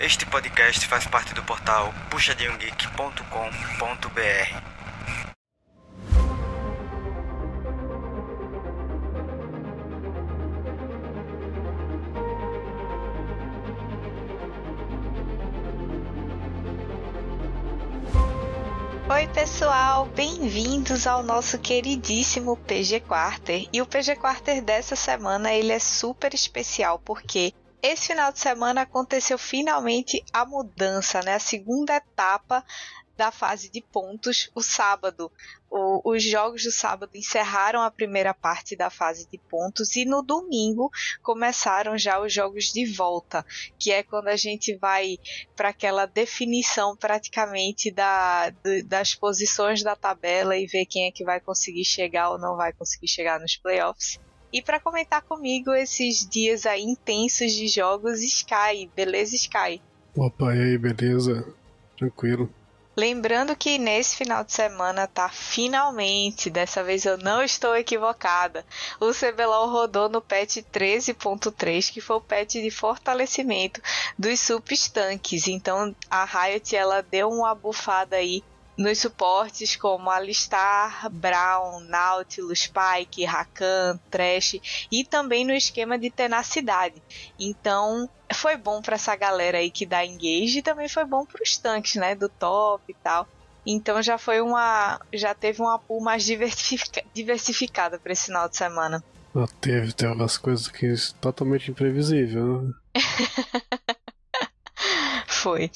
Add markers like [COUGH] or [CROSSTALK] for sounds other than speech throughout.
Este podcast faz parte do portal puxadinhogeek.com.br. Oi, pessoal, bem-vindos ao nosso queridíssimo PG Quarter. E o PG Quarter dessa semana ele é super especial porque esse final de semana aconteceu finalmente a mudança, né? A segunda etapa da fase de pontos, o sábado. O, os jogos do sábado encerraram a primeira parte da fase de pontos e no domingo começaram já os jogos de volta, que é quando a gente vai para aquela definição praticamente da, das posições da tabela e ver quem é que vai conseguir chegar ou não vai conseguir chegar nos playoffs. E para comentar comigo esses dias aí intensos de jogos, Sky. Beleza, Sky? Opa, e aí, beleza? Tranquilo. Lembrando que nesse final de semana tá finalmente, dessa vez eu não estou equivocada, o CBLOL rodou no patch 13.3, que foi o patch de fortalecimento dos substanques. Então a Riot ela deu uma bufada aí nos suportes como Alistar, Brown, Nautilus, Spike, Rakan, Trash e também no esquema de tenacidade. Então foi bom para essa galera aí que dá engage e também foi bom para os tanques, né, do top e tal. Então já foi uma, já teve uma pool mais diversifica, diversificada para esse final de semana. Ah, teve, teve umas coisas que é totalmente imprevisível. Né? [LAUGHS] Foi.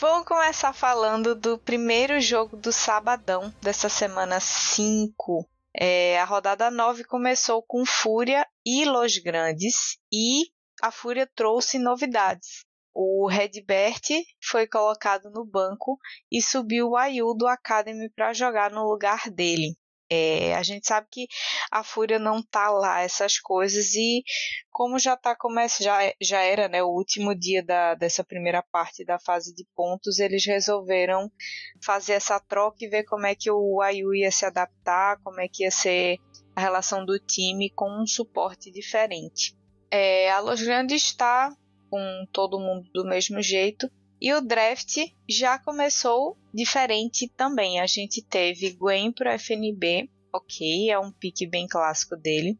Vamos começar falando do primeiro jogo do sabadão dessa semana 5. É, a rodada 9 começou com Fúria e Los Grandes e a Fúria trouxe novidades. O Redbert foi colocado no banco e subiu o Ayu do Academy para jogar no lugar dele. É, a gente sabe que a Fúria não tá lá, essas coisas, e como já tá começando, já, já era né, o último dia da, dessa primeira parte da fase de pontos, eles resolveram fazer essa troca e ver como é que o Ayu ia se adaptar, como é que ia ser a relação do time com um suporte diferente. É, a Los Grandes está com todo mundo do mesmo jeito, e o draft já começou diferente também. A gente teve Gwen pro FNB, ok, é um pique bem clássico dele.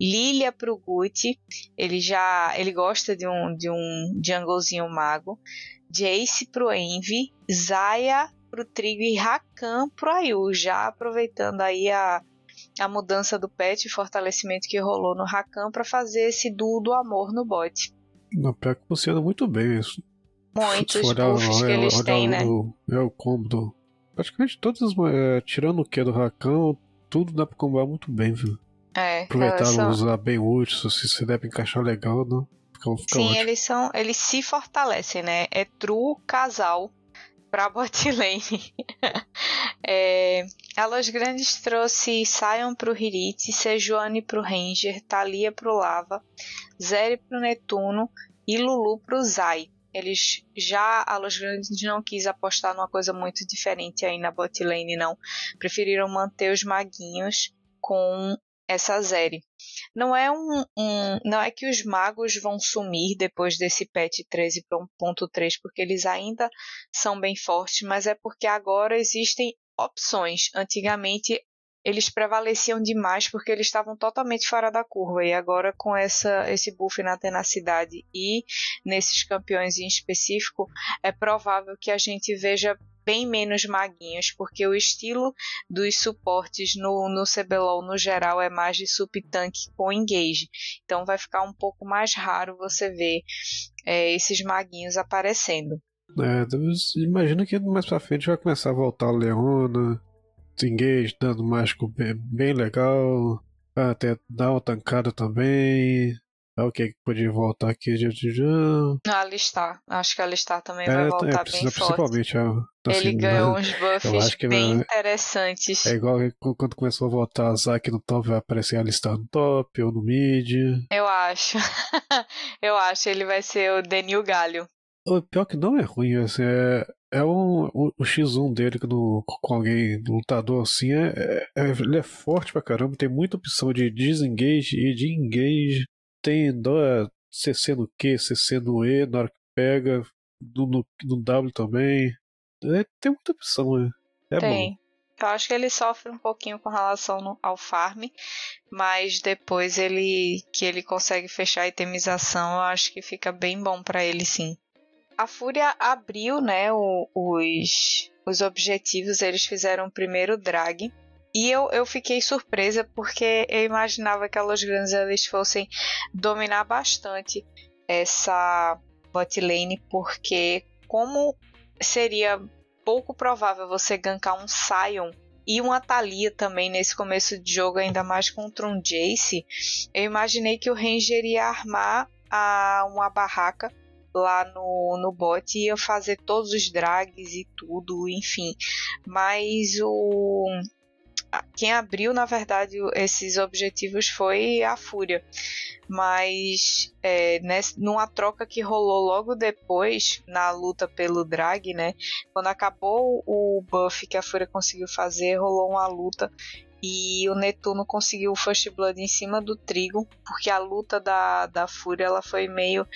Lilia pro Gucci, ele já ele gosta de um de um junglezinho mago. Jace pro Envy, Zaya pro Trigo e Rakan pro Ayu, já aproveitando aí a, a mudança do pet e fortalecimento que rolou no Rakan para fazer esse duo do amor no bot. Na pior que funciona muito bem isso muitos buffs que eles têm, né? é o combo do... Praticamente todos, é, tirando o que do Rakan, tudo dá pra combar muito bem, viu? É, Aproveitar são... usar bem útil, se você der pra encaixar legal, não? Fica, fica Sim, ótimo. eles são. Eles se fortalecem, né? É true casal pra [LAUGHS] bot lane. [LAUGHS] é, a Los Grandes trouxe Sion pro Hirit, Sejuani pro Ranger, Thalia pro Lava, Zeri pro Netuno e Lulu pro Zai. Eles já, a Los Grandes não quis apostar numa coisa muito diferente aí na bot lane, não. Preferiram manter os maguinhos com essa Zeri. Não é um, um, não é que os magos vão sumir depois desse patch 13.3 porque eles ainda são bem fortes, mas é porque agora existem opções. Antigamente eles prevaleciam demais porque eles estavam totalmente fora da curva e agora com essa esse buff na tenacidade e nesses campeões em específico é provável que a gente veja bem menos maguinhos, porque o estilo dos suportes no, no CBLOL no geral é mais de sub-tank com engage. Então vai ficar um pouco mais raro você ver é, esses maguinhos aparecendo. É, imagina que mais pra frente vai começar a voltar a Leona, engage dando mágico bem, bem legal. Até dar uma tancada também. É o que podia voltar aqui de já. A alistar. Acho que a alistar também é, vai voltar é, bem principalmente, forte. É, assim, Ele ganhou [LAUGHS] uns buffs bem interessantes. É igual quando começou a voltar a Zack no top, vai aparecer a alistar no top ou no mid. Eu acho. [LAUGHS] Eu acho. Ele vai ser o Denil Galho. O pior que não é ruim, assim, é, é um, o, o X1 dele no, com alguém, lutador assim, é, é, é, ele é forte pra caramba, tem muita opção de disengage e de engage, tem é, CC no Q, CC no E, na hora que pega, no, no, no W também. É, tem muita opção, né? É Tem. bom. Eu acho que ele sofre um pouquinho com relação no- ao farm, mas depois ele que ele consegue fechar a itemização, eu acho que fica bem bom pra ele sim. A Fúria abriu, né, o- os, os objetivos, eles fizeram o primeiro drag. E eu, eu fiquei surpresa porque eu imaginava que a Los Grandes eles fossem dominar bastante essa bot lane, porque como seria pouco provável você gankar um Sion e uma Thalia também nesse começo de jogo, ainda mais contra um Jace, eu imaginei que o Ranger ia armar a, uma barraca lá no, no bot ia fazer todos os drags e tudo, enfim. Mas o quem abriu, na verdade, esses objetivos foi a Fúria. Mas é, ness- numa troca que rolou logo depois, na luta pelo drag, né? Quando acabou o buff que a Fúria conseguiu fazer, rolou uma luta e o Netuno conseguiu o First Blood em cima do Trigo, porque a luta da, da Fúria ela foi meio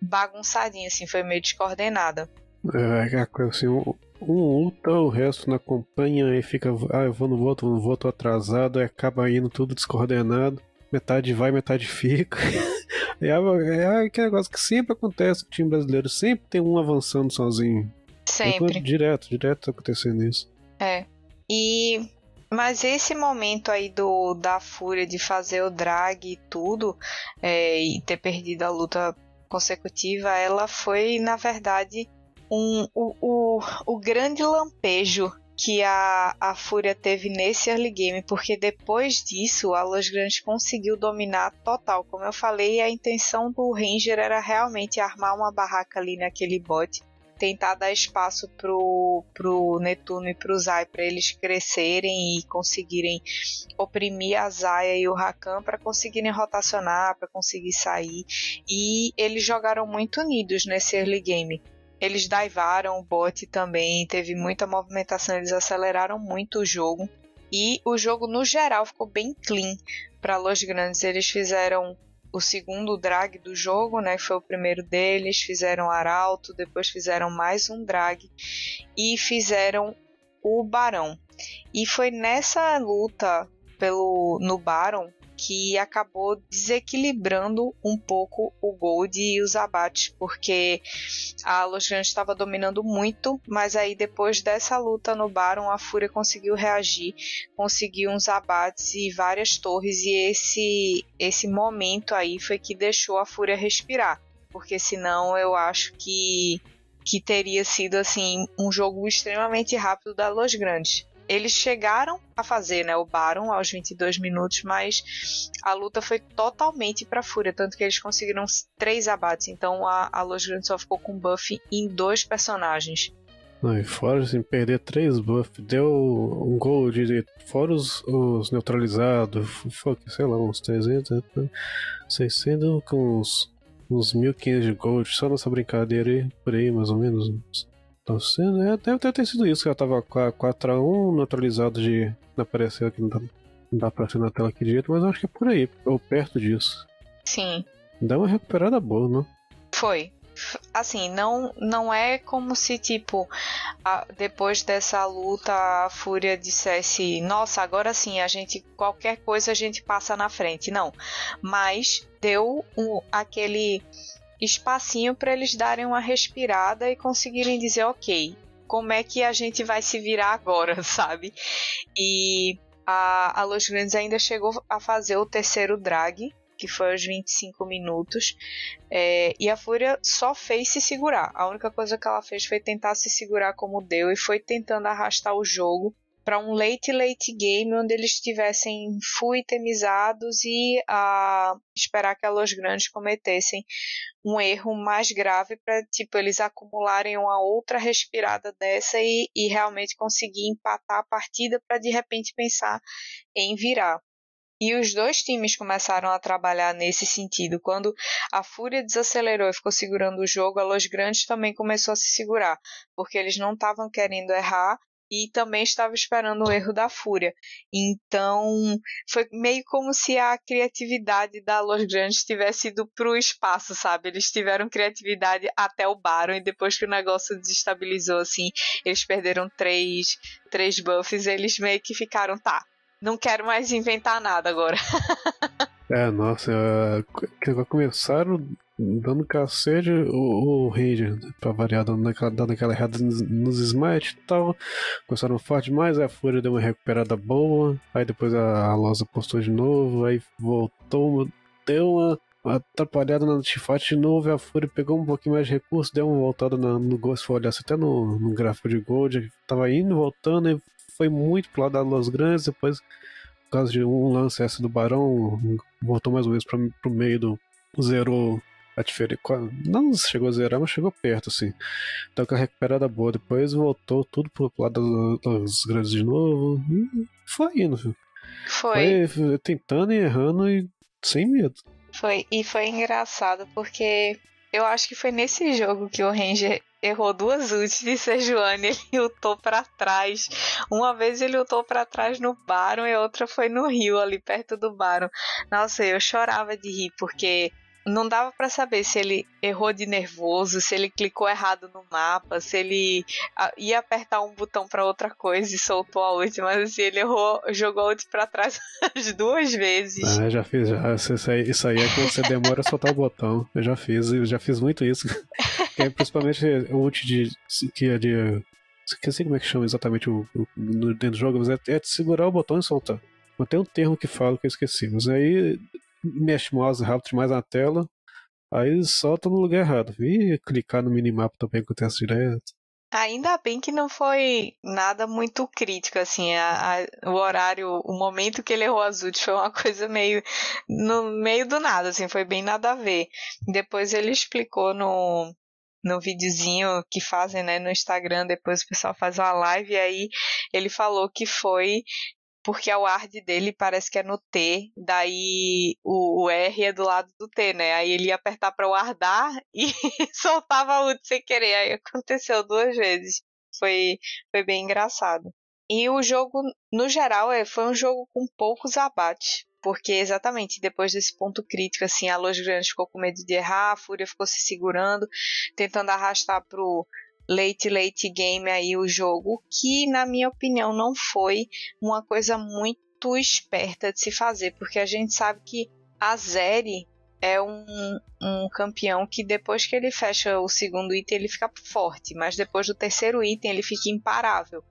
bagunçadinha, assim, foi meio descoordenada. É coisa assim, um, um luta, o resto não acompanha e fica, ah, eu vou no voto, vou no voto atrasado, e acaba indo tudo descoordenado. Metade vai, metade fica. [LAUGHS] é, é aquele negócio que sempre acontece com o time brasileiro, sempre tem um avançando sozinho. Sempre. Direto, direto tá acontecendo isso. É. E mas esse momento aí do da Fúria de fazer o drag e tudo é, e ter perdido a luta consecutiva, ela foi na verdade um, o, o, o grande lampejo que a, a Fúria teve nesse early game, porque depois disso a Los Grandes conseguiu dominar total. Como eu falei, a intenção do Ranger era realmente armar uma barraca ali naquele bot tentar dar espaço pro, pro Netuno e pro Zai para eles crescerem e conseguirem oprimir a Zaya e o Rakan para conseguirem rotacionar, para conseguir sair. E eles jogaram muito unidos nesse early game. Eles divaram o bot também, teve muita movimentação, eles aceleraram muito o jogo. E o jogo no geral ficou bem clean para Los Grandes. Eles fizeram o segundo drag do jogo, né? Foi o primeiro deles. Fizeram Arauto, depois fizeram mais um drag e fizeram o Barão. E foi nessa luta pelo no Baron que acabou desequilibrando um pouco o Gold e os abates, porque a Grandes estava dominando muito, mas aí depois dessa luta no Baron, a Fúria conseguiu reagir, conseguiu uns abates e várias torres, e esse, esse momento aí foi que deixou a Fúria respirar, porque senão eu acho que, que teria sido assim um jogo extremamente rápido da Los Grandes. Eles chegaram a fazer né, o Baron aos 22 minutos, mas a luta foi totalmente para Fúria, tanto que eles conseguiram três abates. Então a, a Los Grandes só ficou com buff em dois personagens. E fora assim, perder três buffs, deu um gol de. Fora os, os neutralizados, sei lá, uns 300, 600 com uns, uns 1500 de gold, só nessa brincadeira aí, por aí mais ou menos. Tá sendo, é, deve ter, sido isso, que ela tava 4x1 neutralizado de. Não apareceu aqui, não dá, não dá pra ser na tela aqui direito, mas acho que é por aí, ou perto disso. Sim. Dá uma recuperada boa, né? Foi. Assim, não, não é como se, tipo, a, depois dessa luta a Fúria dissesse: Nossa, agora sim, a gente, qualquer coisa a gente passa na frente. Não. Mas deu um, aquele espacinho para eles darem uma respirada e conseguirem dizer: Ok, como é que a gente vai se virar agora, [LAUGHS] sabe? E a, a Los Grandes ainda chegou a fazer o terceiro drag, que foi aos 25 minutos, é, e a Fúria só fez se segurar. A única coisa que ela fez foi tentar se segurar como deu e foi tentando arrastar o jogo para um late late game onde eles estivessem full itemizados e a esperar que a Los Grandes cometessem um erro mais grave para tipo eles acumularem uma outra respirada dessa e, e realmente conseguir empatar a partida para de repente pensar em virar. E os dois times começaram a trabalhar nesse sentido. Quando a Fúria desacelerou e ficou segurando o jogo, a Los Grandes também começou a se segurar, porque eles não estavam querendo errar e também estava esperando o erro da Fúria. Então, foi meio como se a criatividade da Los Grandes tivesse ido para o espaço, sabe? Eles tiveram criatividade até o Baron e depois que o negócio desestabilizou, assim, eles perderam três, três buffs, eles meio que ficaram, tá, não quero mais inventar nada agora. [LAUGHS] é, nossa, uh, começaram dando cacete o, o Ranger, pra variar, dando aquela, dando aquela errada nos, nos smite e tal. Começaram forte demais, a Fúria deu uma recuperada boa. Aí depois a, a Losa postou de novo, aí voltou, deu uma atrapalhada na teamfight de novo. A Fúria pegou um pouquinho mais de recurso, deu uma voltada na, no Ghost, se for olhar até no, no gráfico de Gold. Tava indo, voltando, e foi muito pro lado da Los Grandes. Depois, por causa de um lance essa do Barão, voltou mais ou menos pra, pro meio do. Zerou a diferença. Não chegou a zerar, mas chegou perto, assim. Então com a recuperada boa. Depois voltou tudo pro lado das grandes de novo. E foi indo, filho. Foi. foi. Tentando e errando e sem medo. Foi. E foi engraçado porque eu acho que foi nesse jogo que o Ranger errou duas ults de Sejuani, ele [LAUGHS] lutou para trás. Uma vez ele lutou para trás no Baron e outra foi no Rio, ali perto do Baron. Nossa, eu chorava de rir, porque não dava para saber se ele errou de nervoso, se ele clicou errado no mapa, se ele ia apertar um botão para outra coisa e soltou a ult, mas assim, ele errou, jogou a ult pra trás [LAUGHS] as duas vezes. Ah, já fiz, já. Isso aí, isso aí é quando você demora a soltar o botão. Eu já fiz, eu já fiz muito isso. [LAUGHS] é, principalmente o ult de. que é de. Esqueci como é que chama exatamente o, o, dentro do jogo, mas é, é de segurar o botão e soltar. Mas tem um termo que falo que eu esqueci. Mas aí mexe mouse rápido demais na tela, aí solta no lugar errado. E clicar no minimapa também acontece direto. Ainda bem que não foi nada muito crítico, assim, a, a, o horário, o momento que ele errou as ult foi uma [LAUGHS] coisa meio no meio do nada, assim, foi bem nada a ver. Depois ele explicou no, no videozinho que fazem, né, no Instagram, depois o pessoal faz uma live e aí ele falou que foi porque a ward dele parece que é no T, daí o, o, R é do lado do T, né? Aí ele ia apertar para wardar e [LAUGHS] soltava ult sem querer. Aí aconteceu duas vezes. Foi, foi bem engraçado. E o jogo, no geral, é, foi um jogo com poucos abates. Porque exatamente depois desse ponto crítico, assim, a Los Grandes ficou com medo de errar, a Fúria ficou se segurando, tentando arrastar pro late late game aí o jogo, que na minha opinião não foi uma coisa muito esperta de se fazer, porque a gente sabe que a Zeri é um, um campeão que depois que ele fecha o segundo item ele fica forte, mas depois do terceiro item ele fica imparável.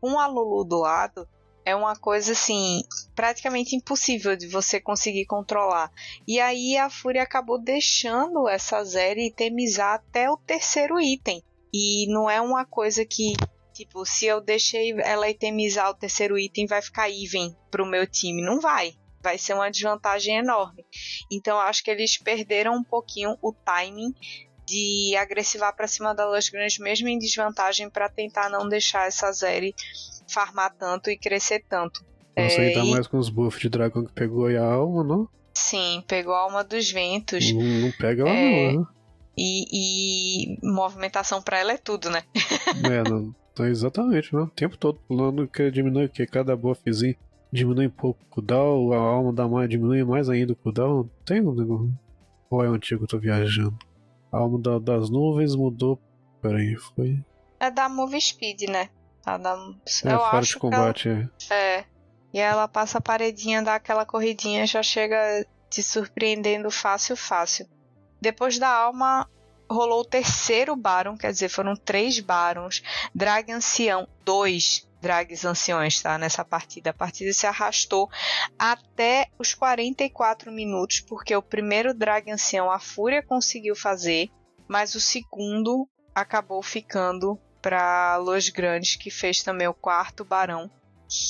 Com a Lulu do lado é uma coisa assim praticamente impossível de você conseguir controlar. E aí a Fúria acabou deixando essa Zeri itemizar até o terceiro item. E não é uma coisa que, tipo, se eu deixei ela itemizar o terceiro item, vai ficar even pro meu time. Não vai. Vai ser uma desvantagem enorme. Então, acho que eles perderam um pouquinho o timing de agressivar para cima da Los Grandes, mesmo em desvantagem, para tentar não deixar essa Zeri farmar tanto e crescer tanto. Nossa, é, tá e... mais com os buffs de dragão que pegou aí a alma, não? Sim, pegou a alma dos ventos. Não, não pega ela é... não, né? E, e movimentação para ela é tudo, né? [LAUGHS] é, não, exatamente, né? O tempo todo pulando que diminui que cada buffzinho diminui um pouco o cooldown, a alma da mãe diminui mais ainda o cooldown. Tem um negócio. Qual é o antigo que eu tô viajando? A alma da, das nuvens mudou. Peraí, foi. É da Move Speed, né? A da... É, eu fora de combate, ela... é. É. E ela passa a paredinha, dá aquela corridinha, já chega te surpreendendo fácil, fácil. Depois da alma rolou o terceiro Baron, quer dizer, foram três Barons. Drag Ancião, dois Drags Anciões, tá? Nessa partida. A partida se arrastou até os 44 minutos, porque o primeiro Drag Ancião a Fúria conseguiu fazer, mas o segundo acabou ficando para Los Grandes, que fez também o quarto Barão.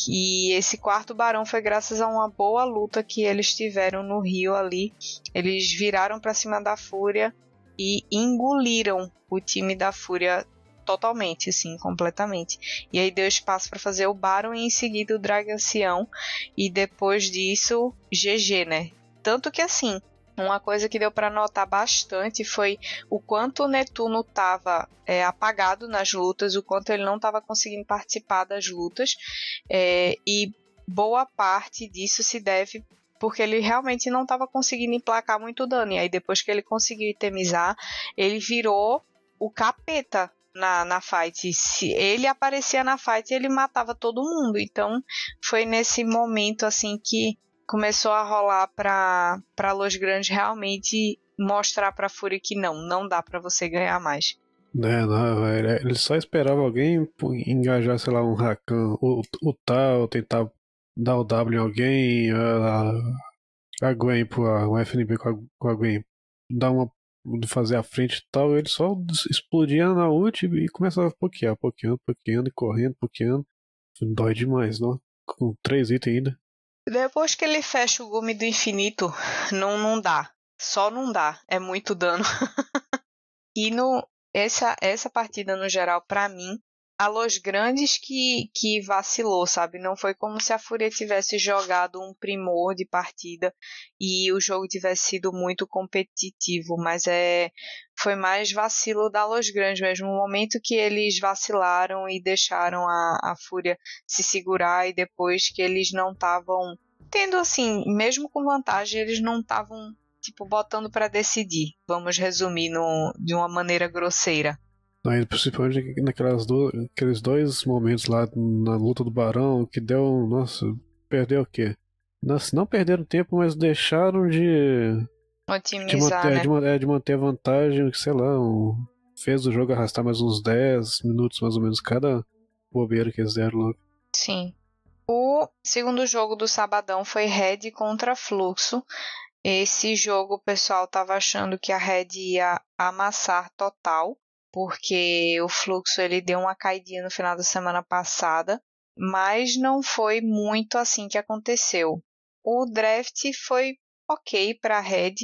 E esse quarto barão foi graças a uma boa luta que eles tiveram no Rio ali. Eles viraram para cima da Fúria e engoliram o time da Fúria totalmente, assim, completamente. E aí deu espaço para fazer o Baron e em seguida o Dragancião. E depois disso, GG, né? Tanto que assim, uma coisa que deu para notar bastante foi o quanto o Netuno estava é, apagado nas lutas, o quanto ele não estava conseguindo participar das lutas, é, e boa parte disso se deve porque ele realmente não estava conseguindo emplacar muito dano. E aí, depois que ele conseguiu itemizar, ele virou o capeta na, na fight. Se ele aparecia na fight, ele matava todo mundo. Então, foi nesse momento assim que começou a rolar para para Los Grandes realmente mostrar para Fúria que não, não dá para você ganhar mais. É, não, velho. Ele só esperava alguém engajar, sei lá, um Rakan, o, o tal, tentar dar o W em alguém, a, a Gwen, o FNB com a, com a Gwen, dar uma fazer a frente e tal, ele só explodia na ult e começava a pokear, pokeando, pokeando, correndo, pokeando. Dói demais, não? Com três itens ainda. Depois que ele fecha o gume do infinito, não, não dá. Só não dá. É muito dano. [LAUGHS] e no, essa, essa partida, no geral, para mim, a Los Grandes que, que vacilou, sabe? Não foi como se a Fúria tivesse jogado um primor de partida e o jogo tivesse sido muito competitivo, mas é foi mais vacilo da Los Grandes mesmo, o momento que eles vacilaram e deixaram a, a Fúria se segurar e depois que eles não estavam tendo assim, mesmo com vantagem, eles não estavam tipo botando para decidir. Vamos resumir no, de uma maneira grosseira. Principalmente naquelas do, aqueles dois momentos lá na luta do Barão, que deu. Nossa, perdeu o quê? Nossa, não perderam tempo, mas deixaram de. Otimizar, de manter, né? de, é, de manter a vantagem, sei lá, um, fez o jogo arrastar mais uns 10 minutos mais ou menos cada bobeira que eles deram logo. Sim. O segundo jogo do Sabadão foi Red contra Fluxo. Esse jogo o pessoal tava achando que a Red ia amassar total porque o fluxo ele deu uma caidinha no final da semana passada, mas não foi muito assim que aconteceu. O draft foi ok para a Red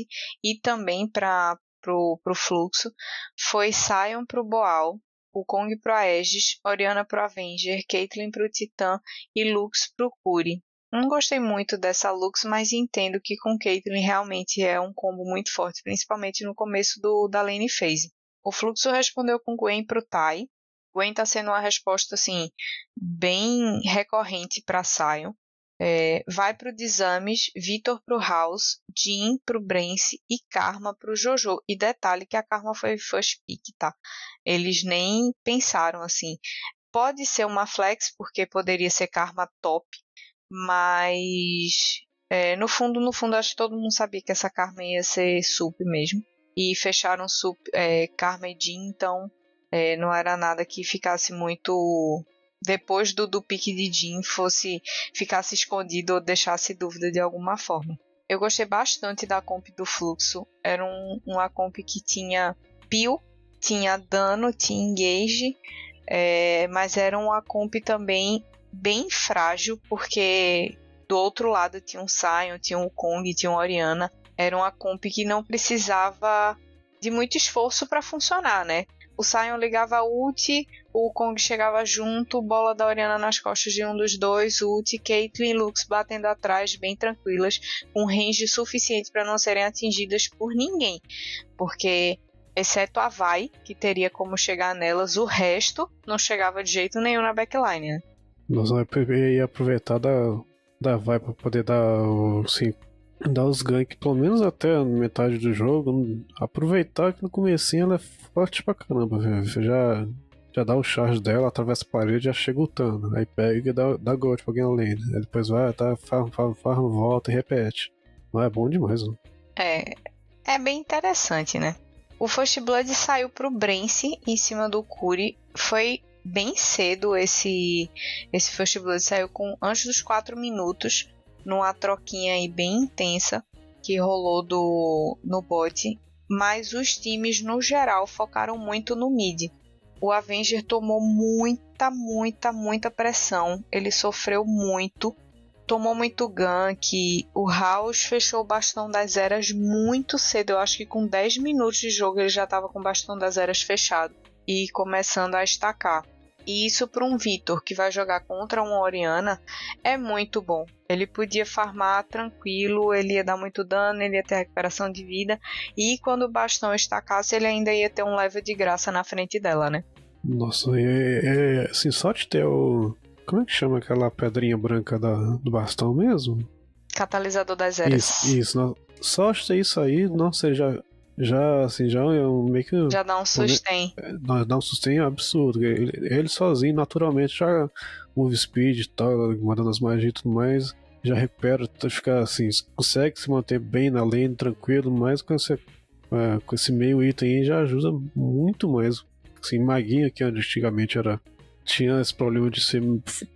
e também para pro, pro fluxo. Foi Sion pro Boal, o Kong pro Aegis, Oriana pro Avenger, Caitlyn pro Titã e Lux pro Curi. Não gostei muito dessa Lux, mas entendo que com Caitlyn realmente é um combo muito forte, principalmente no começo do, da lane phase. O fluxo respondeu com Gwen pro Tai. Gwen tá sendo uma resposta assim bem recorrente para Sion. É, vai pro Desames, Vitor pro House, Jean pro Brence e Karma pro Jojo. E detalhe que a Karma foi first pick, tá? Eles nem pensaram assim. Pode ser uma flex, porque poderia ser Karma top, mas é, no fundo, no fundo, acho que todo mundo sabia que essa Karma ia ser sup mesmo e fecharam Sup, é, Karma e então é, não era nada que ficasse muito depois do, do pique de Jean fosse ficasse escondido ou deixasse dúvida de alguma forma. Eu gostei bastante da comp do fluxo. Era um, uma comp que tinha peel, tinha dano, tinha engage, é, mas era uma comp também bem frágil, porque do outro lado tinha um Sion, tinha um Kong, tinha um Oriana. Era uma comp que não precisava de muito esforço para funcionar, né? O Sion ligava a ult, o Kong chegava junto, bola da Oriana nas costas de um dos dois, ult, Caitlyn e Lux batendo atrás, bem tranquilas, com range suficiente para não serem atingidas por ninguém. Porque, exceto a Vai, que teria como chegar nelas, o resto não chegava de jeito nenhum na backline, né? Nós vamos aproveitar da, da Vai para poder dar assim, dar os ganks pelo menos até metade do jogo. Aproveitar que no comecinho ela é forte pra caramba, velho. Já, já dá o charge dela, atravessa a parede já chega lutando. Aí pega e dá, dá gold pra alguém além. Aí depois vai, tá, farm, farm, farm, volta e repete. Mas é bom demais, né? É, é bem interessante, né? O First Blood saiu pro Brence em cima do Curi. Foi bem cedo esse esse First Blood saiu com antes dos 4 minutos numa troquinha aí bem intensa que rolou do no bot, mas os times no geral focaram muito no mid. O Avenger tomou muita, muita, muita pressão. Ele sofreu muito, tomou muito gank. O House fechou o bastão das eras muito cedo. Eu acho que com 10 minutos de jogo ele já estava com o bastão das eras fechado e começando a estacar. E isso para um Vitor que vai jogar contra uma Oriana é muito bom. Ele podia farmar tranquilo, ele ia dar muito dano, ele ia ter recuperação de vida. E quando o bastão estacasse, ele ainda ia ter um level de graça na frente dela, né? Nossa, é, é assim, só de ter o. Como é que chama aquela pedrinha branca da, do bastão mesmo? Catalisador das eras. Isso, isso. Só de ter isso aí, nossa, já, já, assim, já é um meio que. Já dá um sustém. Dá um sustém absurdo. Ele, ele sozinho, naturalmente, já move speed e tal, mandando as magias e tudo mais, já recupera, fica assim, consegue se manter bem na lane, tranquilo, mas com esse, é, com esse meio item aí já ajuda muito mais. Assim, maguinha que antigamente era. Tinha esse problema de ser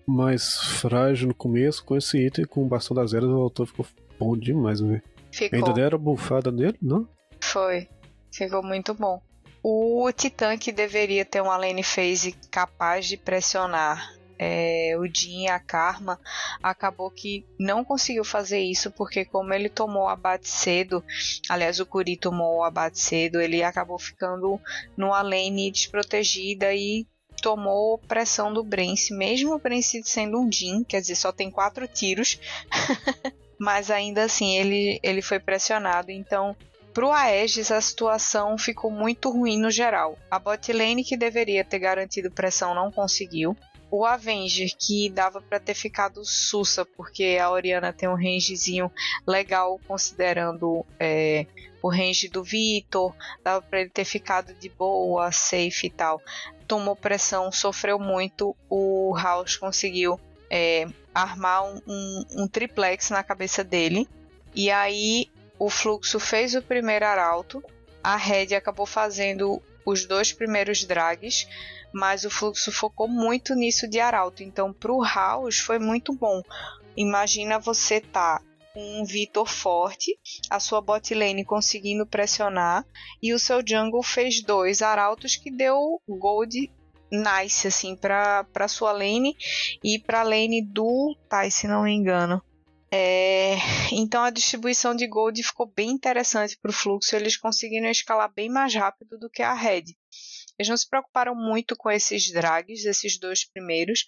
mais frágil no começo, com esse item, com o bastão das eras, voltou, ficou bom demais, né? Ficou. Ainda deram bufada nele, não? Foi. Ficou muito bom. O Titã que deveria ter uma lane phase capaz de pressionar é, o Jin e a Karma, acabou que não conseguiu fazer isso porque como ele tomou o abate cedo, aliás o Kuri tomou o abate cedo, ele acabou ficando numa lane desprotegida e tomou pressão do Brence, mesmo o Brence sendo um Jin, quer dizer, só tem quatro tiros, [LAUGHS] mas ainda assim ele, ele foi pressionado, então Pro Aegis, a situação ficou muito ruim no geral. A bot lane, que deveria ter garantido pressão, não conseguiu. O Avenger, que dava para ter ficado sussa, porque a Oriana tem um rangezinho legal, considerando é, o range do Vitor, dava para ele ter ficado de boa, safe e tal. Tomou pressão, sofreu muito. O House conseguiu é, armar um, um, um triplex na cabeça dele. E aí o Fluxo fez o primeiro arauto, a Red acabou fazendo os dois primeiros drags, mas o Fluxo focou muito nisso de arauto. Então, para o House foi muito bom. Imagina você tá um Vitor forte, a sua bot lane conseguindo pressionar e o seu jungle fez dois arautos que deu gold nice assim para para sua lane e para lane do Tai, se não me engano. É, então a distribuição de gold ficou bem interessante para o fluxo, eles conseguiram escalar bem mais rápido do que a red. Eles não se preocuparam muito com esses drags, esses dois primeiros,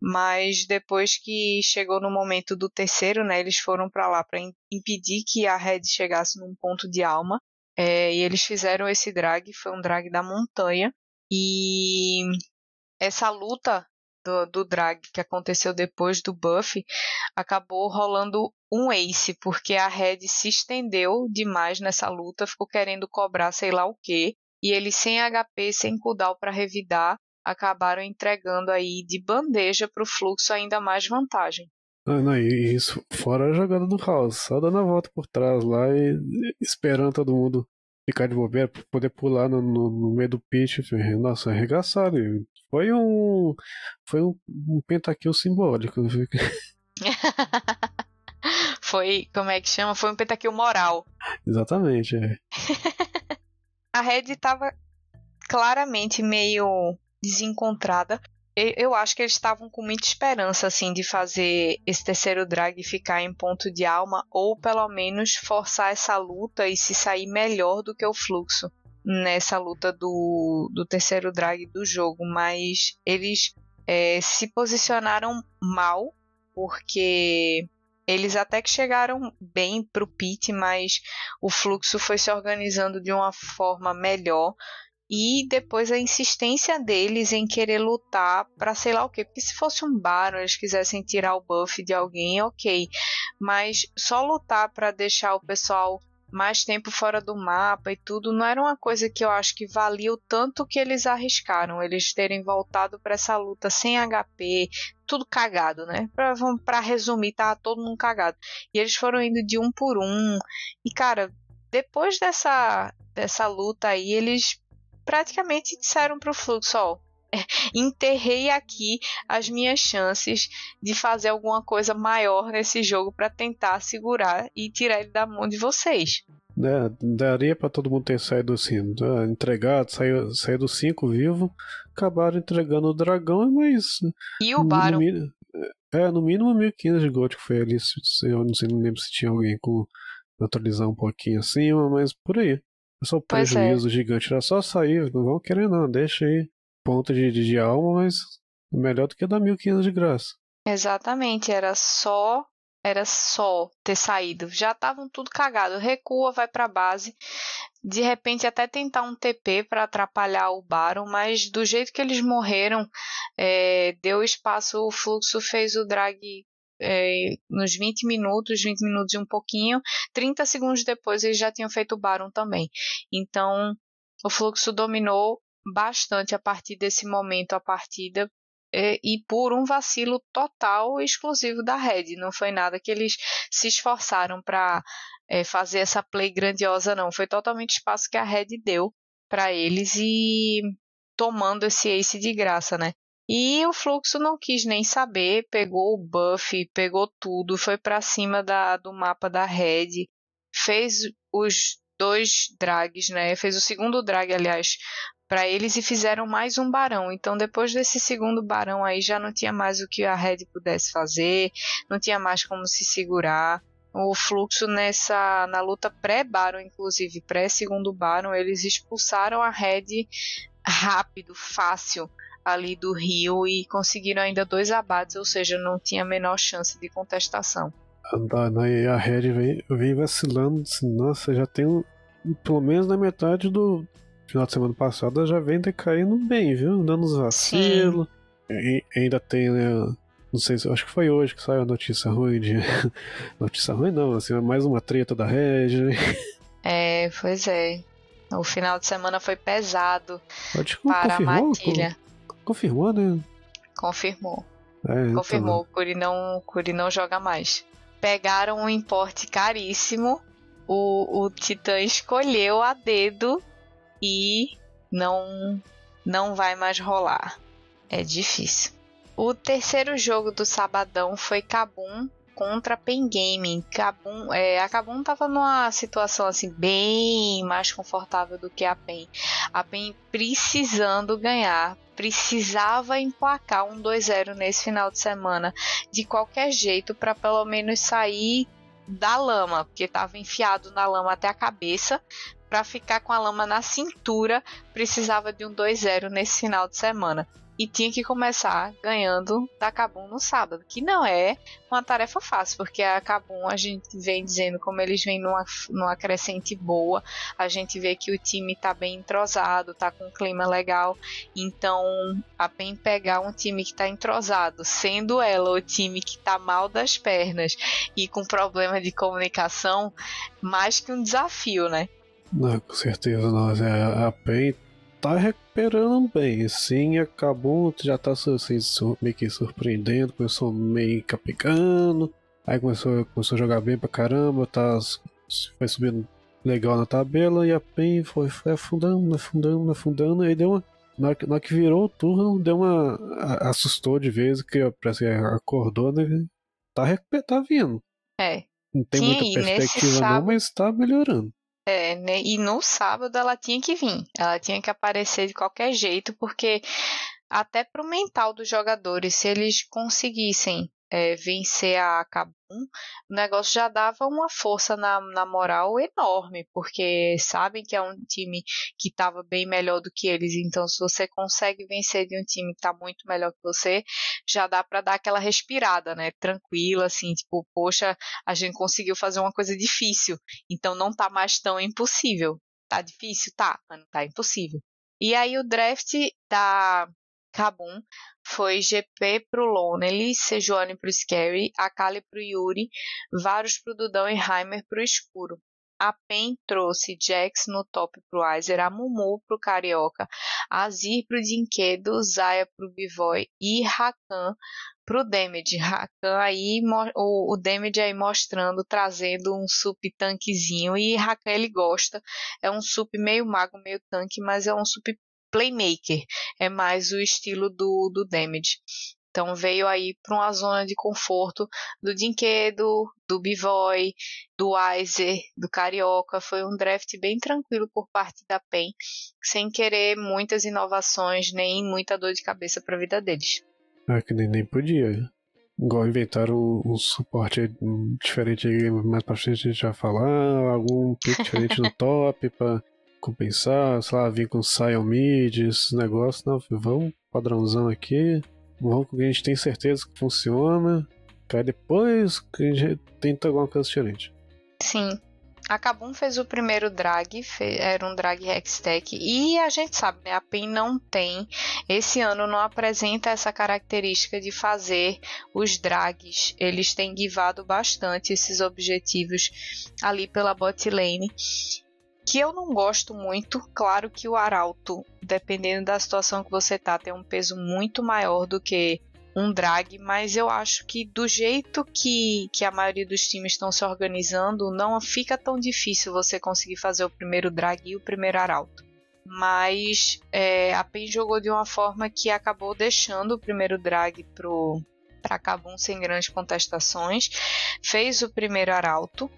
mas depois que chegou no momento do terceiro, né, eles foram para lá para impedir que a Red chegasse num ponto de alma. É, e eles fizeram esse drag, foi um drag da montanha. E essa luta do, do drag que aconteceu depois do buff, acabou rolando um ace, porque a Red se estendeu demais nessa luta, ficou querendo cobrar sei lá o que, e eles sem HP, sem cooldown para revidar, acabaram entregando aí de bandeja para o fluxo ainda mais vantagem. Ah, não, e isso fora a jogada do House, só dando a volta por trás lá e esperando todo mundo ficar de bobeira pra poder pular no, no, no meio do pitch. Nossa, arregaçado. Foi um. Foi um, um pentakill simbólico. [LAUGHS] foi. Como é que chama? Foi um pentakill moral. Exatamente, é. [LAUGHS] a Red estava claramente meio desencontrada. Eu acho que eles estavam com muita esperança assim de fazer esse terceiro drag ficar em ponto de alma ou pelo menos forçar essa luta e se sair melhor do que o fluxo nessa luta do, do terceiro drag do jogo, mas eles é, se posicionaram mal, porque eles até que chegaram bem pro pit, mas o fluxo foi se organizando de uma forma melhor. E depois a insistência deles em querer lutar para sei lá o que. Porque se fosse um Baron, eles quisessem tirar o buff de alguém, ok. Mas só lutar para deixar o pessoal mais tempo fora do mapa e tudo, não era uma coisa que eu acho que valia o tanto que eles arriscaram, eles terem voltado para essa luta sem HP, tudo cagado, né? Para resumir, tava todo mundo cagado. E eles foram indo de um por um. E cara, depois dessa dessa luta aí, eles praticamente disseram pro Fluxo, ó, [LAUGHS] enterrei aqui as minhas chances de fazer alguma coisa maior nesse jogo para tentar segurar e tirar ele da mão de vocês. É, daria para todo mundo ter saído assim, né, entregado, saiu, saiu do 5 vivo, acabaram entregando o dragão, mas. E o Baron. No, é, no mínimo 1500 de gold que foi ali. Eu não sei, não lembro se tinha alguém com atualizar um pouquinho acima, mas por aí. É só o prejuízo é. gigante. Era só sair, não vão querer não, deixa aí ponto de, de, de alma, mas Melhor do que dar 1.500 de graça. Exatamente, era só era só ter saído. Já estavam tudo cagado. Recua, vai para base. De repente até tentar um TP para atrapalhar o Baron, mas do jeito que eles morreram, é, deu espaço, o fluxo fez o drag é, nos 20 minutos, 20 minutos e um pouquinho. 30 segundos depois eles já tinham feito o Baron também. Então o fluxo dominou bastante a partir desse momento a partida é, e por um vacilo total exclusivo da Red. Não foi nada que eles se esforçaram para é, fazer essa play grandiosa, não. Foi totalmente espaço que a Red deu para eles e tomando esse ace de graça, né? E o fluxo não quis nem saber, pegou o buff, pegou tudo, foi para cima da, do mapa da Red, fez os dois drags, né? Fez o segundo drag, aliás, para eles e fizeram mais um barão. Então, depois desse segundo barão aí, já não tinha mais o que a Red pudesse fazer, não tinha mais como se segurar. O fluxo nessa na luta pré-barão, inclusive pré-segundo barão, eles expulsaram a Red rápido, fácil ali do Rio e conseguiram ainda dois abates, ou seja, não tinha a menor chance de contestação. E a Red vem, vem vacilando, assim, nossa, já tem um, pelo menos na metade do, final de semana passada já vem decaindo bem, viu? Dando uns vacilos. ainda tem, né? Não sei se acho que foi hoje que saiu a notícia ruim de. [LAUGHS] notícia ruim não, assim, mais uma treta da Red. Né? É, pois é. O final de semana foi pesado Pode, para confirmou, a Matilha. Confirmou, né? Confirmou. É, então, confirmou. O Curi não, Curi não joga mais. Pegaram um importe caríssimo. O, o Titã escolheu a dedo e não não vai mais rolar. É difícil. O terceiro jogo do sabadão foi Kabum contra Pen Gaming. Kabum, é, a Kabum estava numa situação assim bem mais confortável do que a Pen. A Pen precisando ganhar, precisava emplacar um 2-0 nesse final de semana de qualquer jeito para pelo menos sair da lama, porque estava enfiado na lama até a cabeça, para ficar com a lama na cintura, precisava de um 2-0 nesse final de semana. E tinha que começar ganhando da Cabum no sábado, que não é uma tarefa fácil, porque a Cabum a gente vem dizendo como eles vêm numa, numa crescente boa, a gente vê que o time tá bem entrosado, tá com um clima legal, então a PEN pegar um time que tá entrosado, sendo ela o time que tá mal das pernas e com problema de comunicação, mais que um desafio, né? Não, com certeza não. É, a PEN tá recuperando bem. Sim, acabou, já tá assim, meio que surpreendendo, começou meio capicando, aí começou, começou a jogar bem pra caramba, tá, foi subindo legal na tabela e a PEN foi, foi afundando, afundando, afundando, aí deu uma. Na hora, que, na hora que virou o turno, deu uma. assustou de vez, que parece que acordou, né? Tá, tá vindo. É. Não tem Sim, muita perspectiva, sábado... não, mas tá melhorando. É, né? E no sábado ela tinha que vir, ela tinha que aparecer de qualquer jeito, porque até pro mental dos jogadores, se eles conseguissem é, vencer a Cabum, o negócio já dava uma força na, na moral enorme, porque sabem que é um time que estava bem melhor do que eles, então se você consegue vencer de um time que está muito melhor que você, já dá para dar aquela respirada, né? Tranquila, assim, tipo, poxa, a gente conseguiu fazer uma coisa difícil, então não tá mais tão impossível. Tá difícil? Tá, mas não tá impossível. E aí o draft da Kabum foi GP pro Lonely, Sejuani pro Scary, Akali pro Yuri, Varus pro Dudão e Heimer pro Escuro. A PEN trouxe Jax no top pro Aizer, a Mumu pro Carioca, Azir pro Dinquedo, Zaya pro Bivoy e Rakan pro Damage. Rakan aí, o, o Damage aí mostrando, trazendo um sup tanquezinho e Rakan ele gosta. É um sup meio mago, meio tanque, mas é um sup playmaker, é mais o estilo do, do Damage. Então veio aí para uma zona de conforto do Dinquedo, do Bivoy, do Weiser, do Carioca. Foi um draft bem tranquilo por parte da PEN, sem querer muitas inovações nem muita dor de cabeça para a vida deles. Ah, que nem, podia. Igual inventaram um, suporte diferente mais pra frente a gente vai falar, algum pick diferente no [LAUGHS] top para compensar, sei lá, vir com Mid, esses negócios. Não, vamos padrãozão aqui. Vamos que a gente tem certeza que funciona. Cai depois que a gente tenta alguma coisa diferente. Sim. A Kabum fez o primeiro drag, era um drag Hextech, e a gente sabe, né? A PEN não tem, esse ano não apresenta essa característica de fazer os drags. Eles têm guivado bastante esses objetivos ali pela bot lane que eu não gosto muito. Claro que o arauto, dependendo da situação que você tá, tem um peso muito maior do que um drag, mas eu acho que do jeito que, que a maioria dos times estão se organizando, não fica tão difícil você conseguir fazer o primeiro drag e o primeiro arauto. Mas é, a PEN jogou de uma forma que acabou deixando o primeiro drag pro para Kabum sem grandes contestações, fez o primeiro arauto,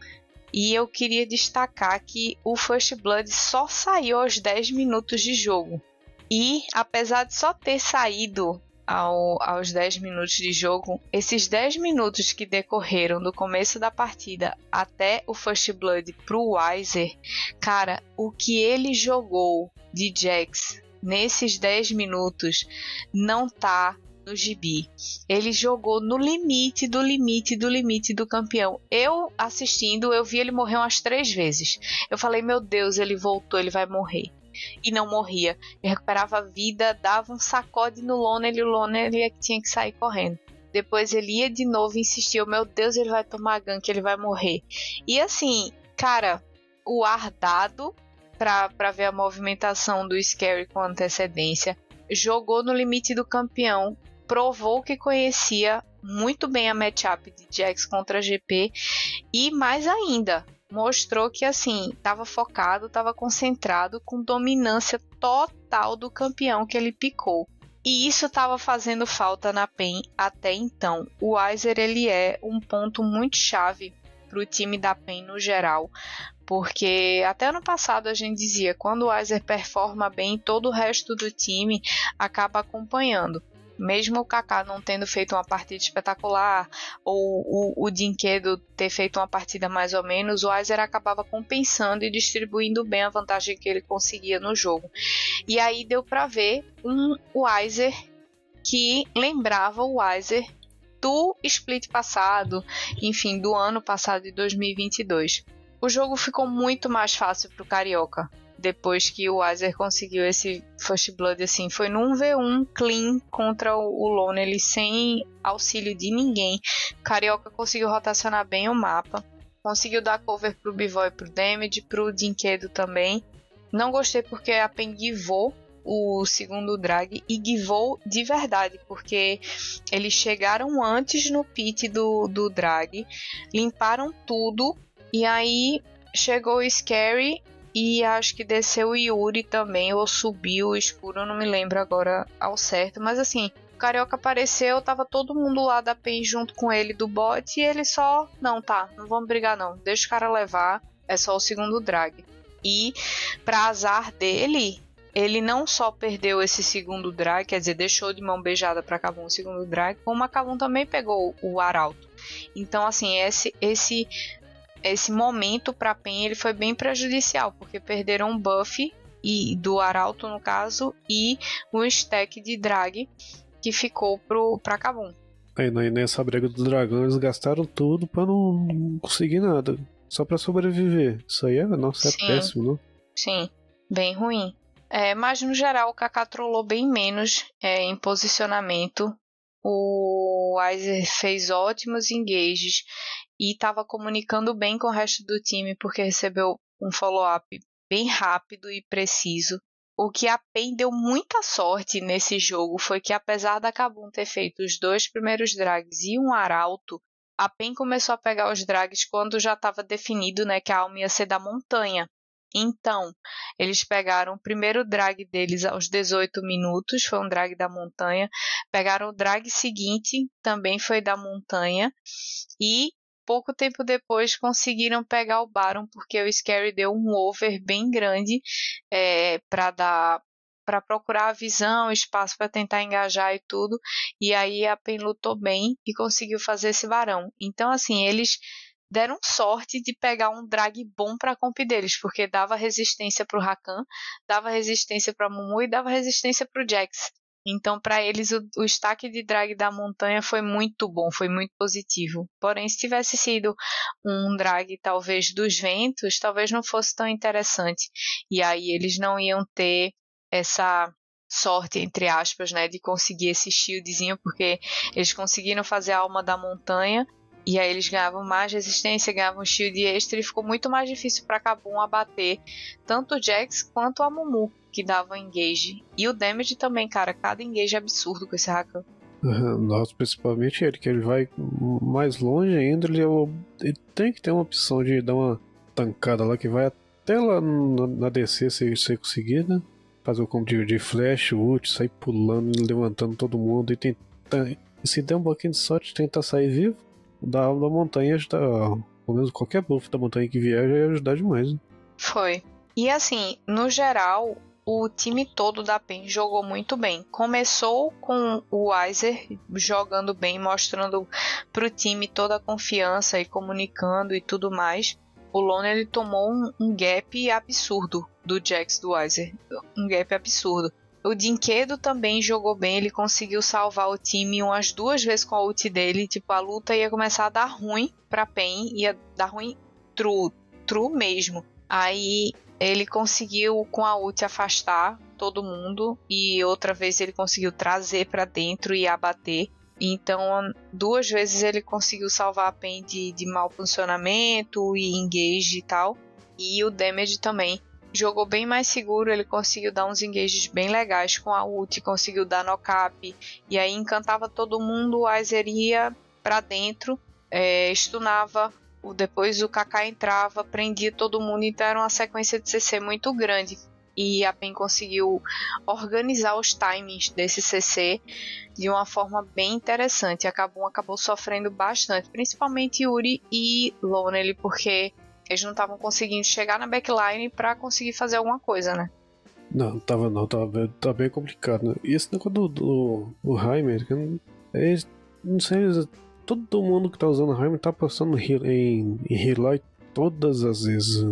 e eu queria destacar que o First Blood só saiu aos 10 minutos de jogo. E apesar de só ter saído ao, aos 10 minutos de jogo, esses 10 minutos que decorreram do começo da partida até o First Blood pro Weiser, cara, o que ele jogou de Jax nesses 10 minutos não tá no gibi. Ele jogou no limite do limite do limite do campeão. Eu assistindo, eu vi ele morrer umas três vezes. Eu falei, meu Deus, ele voltou, ele vai morrer. E não morria. Ele recuperava a vida, dava um sacode no Loner e o Loner ele tinha que sair correndo. Depois ele ia de novo e insistia, meu Deus, ele vai tomar gank, ele vai morrer. E assim, cara, o ar dado para ver a movimentação do Scary com antecedência jogou no limite do campeão, provou que conhecia muito bem a matchup de Jax contra GP e mais ainda mostrou que assim estava focado, estava concentrado com dominância total do campeão que ele picou. E isso estava fazendo falta na PEN até então. O Weiser ele é um ponto muito chave para o time da PEN no geral, porque até ano passado a gente dizia quando o Weiser performa bem, todo o resto do time acaba acompanhando mesmo o Kaká não tendo feito uma partida espetacular, ou o, o Dinquedo ter feito uma partida mais ou menos, o Aizer acabava compensando e distribuindo bem a vantagem que ele conseguia no jogo. E aí deu para ver um Weiser que lembrava o Weiser do split passado, enfim, do ano passado de 2022. O jogo ficou muito mais fácil para o Carioca depois que o Weiser conseguiu esse First Blood, assim, foi num V1 clean contra o Lone, ele sem auxílio de ninguém. Carioca conseguiu rotacionar bem o mapa, conseguiu dar cover pro Bivoy pro Damage, pro Dinquedo também. Não gostei porque a Pen givou o segundo drag e givou de verdade, porque eles chegaram antes no pit do, do drag, limparam tudo e aí chegou o Scary e acho que desceu o Yuri também, ou subiu o escuro, não me lembro agora ao certo. Mas assim, o Carioca apareceu, tava todo mundo lá da PEN junto com ele do bot, e ele só, não, tá, não vamos brigar não, deixa o cara levar, é só o segundo drag. E, pra azar dele, ele não só perdeu esse segundo drag, quer dizer, deixou de mão beijada para Kavum o segundo drag, como a Kavum também pegou o Arauto. Então, assim, esse, esse esse momento para Pen ele foi bem prejudicial, porque perderam um buff e do Arauto no caso e um stack de drag que ficou pro para Kabum. Aí nessa briga do dragão eles gastaram tudo para não conseguir nada, só para sobreviver. Isso aí é, nossa, é Sim. péssimo, não? Sim, bem ruim. É, mas no geral o Kaká trollou bem menos é, em posicionamento. O Weiser fez ótimos engages e estava comunicando bem com o resto do time porque recebeu um follow-up bem rápido e preciso. O que a PEN deu muita sorte nesse jogo foi que, apesar da Kabum ter feito os dois primeiros drags e um arauto, a PEN começou a pegar os drags quando já estava definido né, que a alma ia ser da montanha. Então, eles pegaram o primeiro drag deles aos 18 minutos, foi um drag da montanha. Pegaram o drag seguinte, também foi da montanha. E pouco tempo depois conseguiram pegar o Baron porque o Scary deu um over bem grande é, para dar para procurar a visão, espaço para tentar engajar e tudo. E aí a Pen lutou bem e conseguiu fazer esse barão. Então assim, eles deram sorte de pegar um drag bom para a comp deles, porque dava resistência para o Rakan, dava resistência para Mumu e dava resistência para o Jax. Então, para eles, o, o stack de drag da montanha foi muito bom, foi muito positivo. Porém, se tivesse sido um drag, talvez, dos ventos, talvez não fosse tão interessante. E aí eles não iam ter essa sorte, entre aspas, né, de conseguir esse shieldzinho, porque eles conseguiram fazer a alma da montanha e aí eles ganhavam mais resistência, ganhavam shield extra e ficou muito mais difícil para Kabum abater tanto o Jax quanto a Mumu, que dava engage. E o damage também, cara, cada engage é absurdo com esse Rakan. Nossa, principalmente ele, que ele vai mais longe ainda, ele, é ele, tem que ter uma opção de dar uma tancada lá que vai até lá na, na DC se você conseguir, né? Fazer o combo de, de flash, ult, sair pulando, levantando todo mundo e tentar. E se der um pouquinho de sorte, tentar sair vivo da, da montanha ajudar. Pelo menos qualquer buff da montanha que vier já ia ajudar demais. Né? Foi. E assim, no geral, o time todo da PEN jogou muito bem. Começou com o Weiser jogando bem, mostrando pro time toda a confiança e comunicando e tudo mais. O Lone ele tomou um, um gap absurdo do Jax do Weiser. Um gap absurdo. O Dinquedo também jogou bem, ele conseguiu salvar o time umas duas vezes com a ult dele. Tipo, a luta ia começar a dar ruim pra PEN, ia dar ruim true, true mesmo. Aí ele conseguiu com a ult afastar todo mundo e outra vez ele conseguiu trazer para dentro e abater. Então, duas vezes ele conseguiu salvar a PEN de, de mau funcionamento e engage e tal. E o damage também jogou bem mais seguro, ele conseguiu dar uns engages bem legais com a ult, conseguiu dar knock-up, e aí encantava todo mundo, o Aizer ia pra dentro, é, stunava, depois o Kaká entrava, prendia todo mundo, então era uma sequência de CC muito grande. E a PEN conseguiu organizar os timings desse CC de uma forma bem interessante. Acabou, acabou sofrendo bastante, principalmente Yuri e Lonely, porque eles não estavam conseguindo chegar na backline para conseguir fazer alguma coisa, né? Não, tava não, tava, tava bem complicado. Né? E esse negócio do, do, do Heimer, é, não sei, todo mundo que tá usando o Heimer tá passando em, em highlight todas as vezes.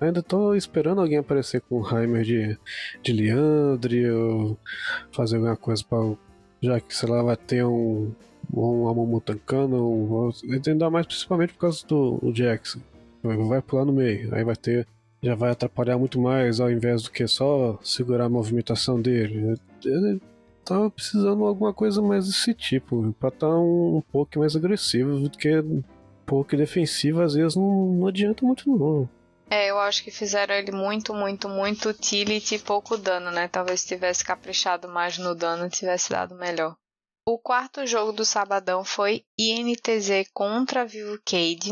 Ainda tô esperando alguém aparecer com o Heimer de, de Leandre ou fazer alguma coisa para já que sei lá vai ter um um Amumu tancando, um, ainda mais principalmente por causa do Jackson vai pular no meio, aí vai ter. Já vai atrapalhar muito mais ao invés do que só segurar a movimentação dele. Ele tava precisando de alguma coisa mais desse tipo, pra estar tá um, um pouco mais agressivo, porque um pouco defensivo às vezes não, não adianta muito não. É, eu acho que fizeram ele muito, muito, muito utility e pouco dano, né? Talvez tivesse caprichado mais no dano tivesse dado melhor. O quarto jogo do sabadão foi INTZ contra Vivo Cade.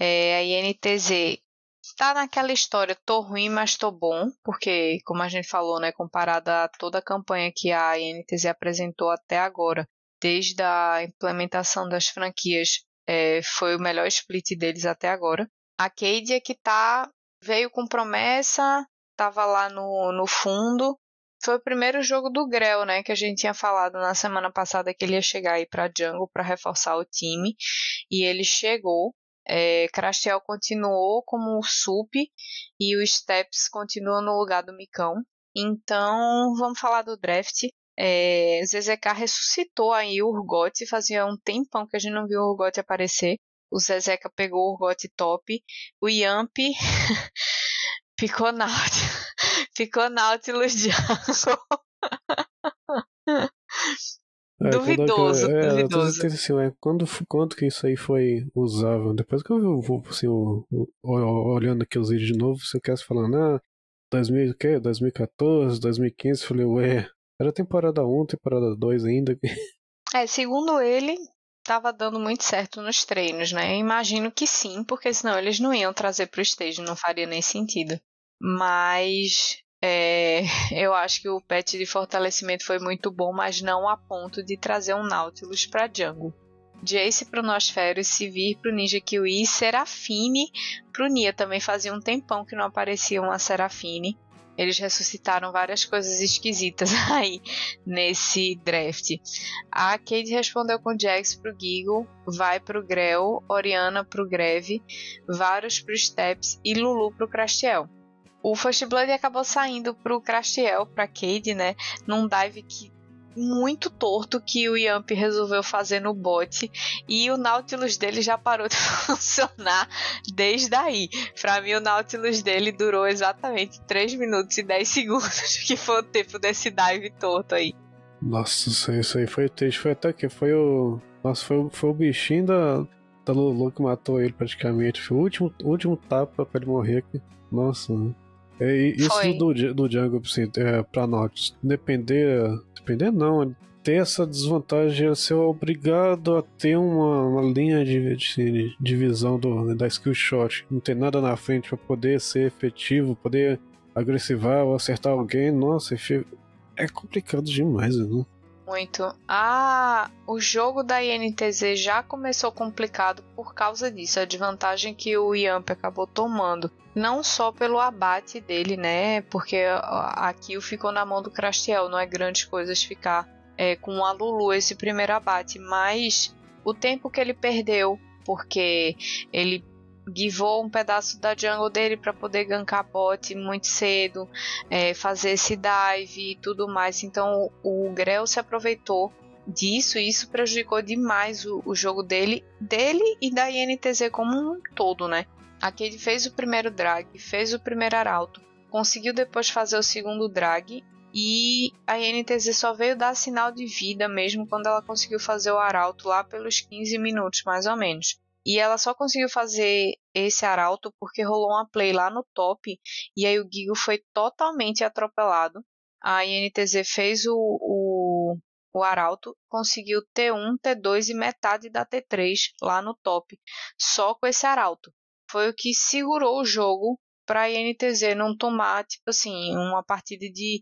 É, a INTZ está naquela história, tô ruim, mas tô bom, porque, como a gente falou, né, comparada a toda a campanha que a INTZ apresentou até agora, desde a implementação das franquias, é, foi o melhor split deles até agora. A Cade é que tá, veio com promessa, tava lá no, no fundo. Foi o primeiro jogo do Grell, né, que a gente tinha falado na semana passada que ele ia chegar aí para Jungle para reforçar o time, e ele chegou. É, Crashel continuou como o Sup e o Steps continua no lugar do Micão. Então, vamos falar do draft. É, ressuscitou aí o Urgot, fazia um tempão que a gente não viu o Urgot aparecer. O Zezeca pegou o Urgot top. O Yamp [LAUGHS] ficou Nautilus. [LAUGHS] ficou Nautilus [LAUGHS] Jungle. É, duvidoso, quando, é, duvidoso. Assim, é, quando, quando que isso aí foi usável? Depois que eu vou assim, olhando aqui os vídeos de novo, você quer falando, ah, 2000, que? 2014, 2015, falei, ué, era temporada 1, temporada 2 ainda. [LAUGHS] É, segundo ele, estava dando muito certo nos treinos, né? Eu imagino que sim, porque senão eles não iam trazer para o stage, não faria nem sentido. Mas é, [LAUGHS] eu acho que o patch de fortalecimento foi muito bom, mas não a ponto de trazer um Nautilus para jungle. Jace pro Nosferos, Sivir pro Ninja Kiwi e Serafine pro Nia. Também fazia um tempão que não aparecia uma Serafine. Eles ressuscitaram várias coisas esquisitas [LAUGHS] aí nesse draft. A Kate respondeu com Jax pro Giggle, Vai pro Grell, Oriana pro Greve, Varus pro Steps e Lulu pro Crastiel. O First Blood acabou saindo pro Crastiel, pra Cade, né? Num dive que muito torto que o Yamp resolveu fazer no bot e o Nautilus dele já parou de [LAUGHS] funcionar desde aí. Pra mim, o Nautilus dele durou exatamente 3 minutos e 10 segundos, [LAUGHS] que foi o tempo desse dive torto aí. Nossa, isso aí foi triste. Foi até que foi o. Nossa, foi, foi o bichinho da, da Lulu que matou ele praticamente. Foi o último, último tapa pra ele morrer aqui. Nossa, né? É, isso Foi. do, do Jungle, assim, é, pra depender. Depender não, ter essa desvantagem é ser obrigado a ter uma, uma linha de, de, de visão do, da skill shot, não ter nada na frente para poder ser efetivo, poder agressivar ou acertar alguém. Nossa, é complicado demais, né? Muito. Ah, o jogo da INTZ já começou complicado por causa disso, a desvantagem que o Yamp acabou tomando. Não só pelo abate dele, né? Porque a kill ficou na mão do Crastiel, não é grandes coisas ficar é, com a Lulu esse primeiro abate, mas o tempo que ele perdeu, porque ele givou um pedaço da jungle dele para poder gankar bot muito cedo, é, fazer esse dive e tudo mais. Então o Grell se aproveitou disso e isso prejudicou demais o, o, jogo dele, dele e da INTZ como um todo, né? Aqui ele fez o primeiro drag, fez o primeiro arauto, conseguiu depois fazer o segundo drag e a INTZ só veio dar sinal de vida mesmo quando ela conseguiu fazer o arauto lá pelos 15 minutos mais ou menos. E ela só conseguiu fazer esse arauto porque rolou uma play lá no top e aí o Gigo foi totalmente atropelado. A INTZ fez o, o, o arauto, conseguiu T1, T2 e metade da T3 lá no top, só com esse arauto. Foi o que segurou o jogo para a INTZ não tomar, tipo assim, uma partida de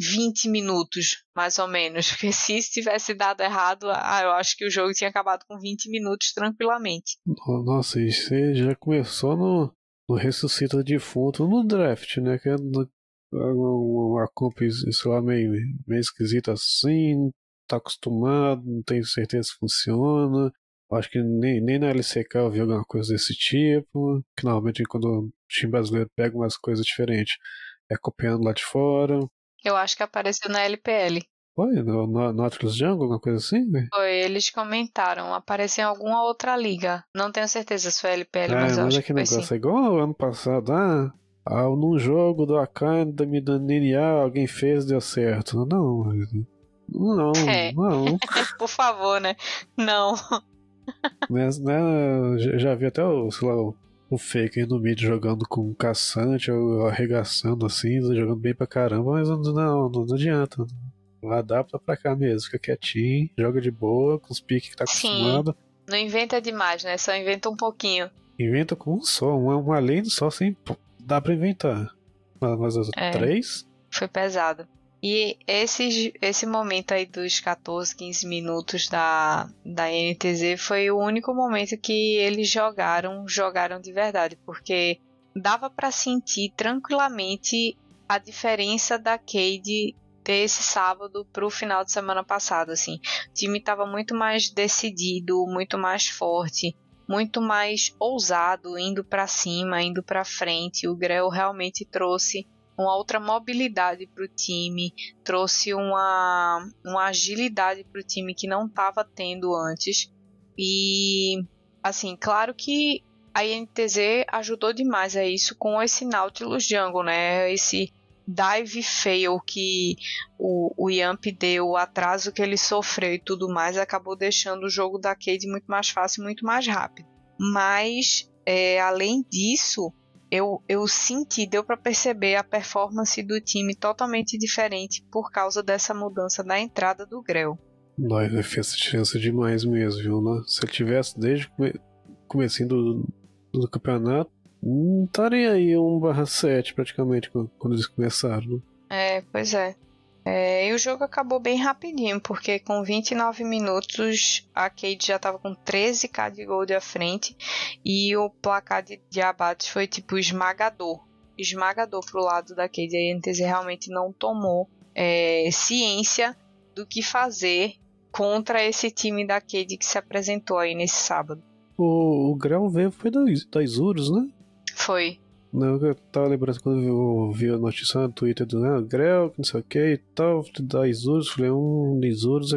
20 minutos, mais ou menos. [LAUGHS] Porque se tivesse dado errado, ah, eu acho que o jogo tinha acabado com 20 minutos tranquilamente. Nossa, e você já começou no, no Ressuscita Defunto no draft, né? Que é uma comp, sei lá, meio, meio esquisita assim, tá acostumado, não tenho certeza se funciona. Acho que nem, nem na LCK eu vi alguma coisa desse tipo. Que normalmente quando o time brasileiro pega umas coisas diferentes, é copiando lá de fora. Eu acho que apareceu na LPL. Foi? No, no Nautilus Jungle, alguma coisa assim? Né? Foi, eles comentaram. Apareceu em alguma outra liga. Não tenho certeza se foi LPL, é, mas eu mas acho que negócio foi sim. é igual ano passado. Ah, ah, num jogo do Akane da Midaniria alguém fez deu certo. Não, não, [LAUGHS] é. não. [LAUGHS] Por favor, né? Não. Mas, né, já vi até o, sei lá, o o Faker no mid jogando com um caçante ou arregaçando assim, jogando bem pra caramba, mas não, não, não adianta. Adapta pra cá mesmo, fica quietinho, joga de boa, com os piques que tá acostumado. Sim. Não inventa demais, né? Só inventa um pouquinho. Inventa com um só, uma, uma lane só, sem. dá pra inventar. Mas, mas as é, três? Foi pesado. E esse, esse momento aí dos 14, 15 minutos da, da NTZ foi o único momento que eles jogaram, jogaram de verdade, porque dava para sentir tranquilamente a diferença da Cade desse sábado para o final de semana passado, assim. O time estava muito mais decidido, muito mais forte, muito mais ousado, indo para cima, indo para frente. O Grell realmente trouxe uma outra mobilidade para o time, trouxe uma, uma agilidade para o time que não estava tendo antes. E, assim, claro que a INTZ ajudou demais a isso com esse Nautilus Jungle, né? Esse dive fail que o, o Yamp deu, o atraso que ele sofreu e tudo mais, acabou deixando o jogo da Cade muito mais fácil, muito mais rápido. Mas, é, além disso, eu, eu senti, deu para perceber a performance do time totalmente diferente por causa dessa mudança da entrada do Grell. Nós fez diferença demais mesmo, viu? Né? Se ele tivesse desde o comecinho do, do campeonato, não estaria aí 1/7 praticamente quando eles começaram. Né? É, pois é. É, e o jogo acabou bem rapidinho, porque com 29 minutos a Cade já estava com 13k de gold à frente e o placar de, de abates foi tipo esmagador. Esmagador pro lado da Cade. A NTZ realmente não tomou é, ciência do que fazer contra esse time da Cade que se apresentou aí nesse sábado. O, o Grão veio foi da, da Isurus, né? Foi. Não, eu tava lembrando quando eu vi a notícia no Twitter do ah, Grell, que não sei o que e tal, da Isurus, falei, um, Isurus,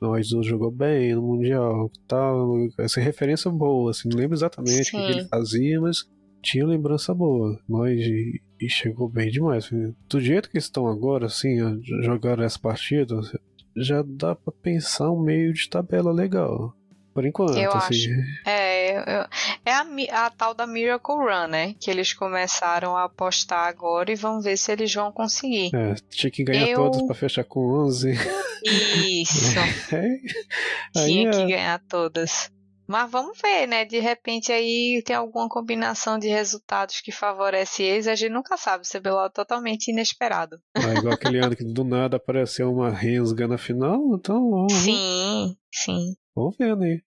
não, a Isurus jogou bem no Mundial, tal, essa referência boa, assim, não lembro exatamente Sim. o que ele fazia, mas tinha lembrança boa, nós, e, e chegou bem demais. Do jeito que estão agora, assim, jogaram essa partida, já dá pra pensar um meio de tabela legal. Por enquanto, eu assim. Acho. É, eu, é a, a, tal da Miracle Run, né? Que eles começaram a apostar agora e vão ver se eles vão conseguir. É, tinha que ganhar eu... todas pra fechar com 11. Isso. [LAUGHS] É. Tinha que é... ganhar todas. Mas vamos ver, né? De repente aí tem alguma combinação de resultados que favorece eles, a gente nunca sabe. O CBLOL é totalmente inesperado. Ah, igual aquele ano que do nada apareceu uma Rensga na final, então vamos. Sim, sim. Vamos ver, né?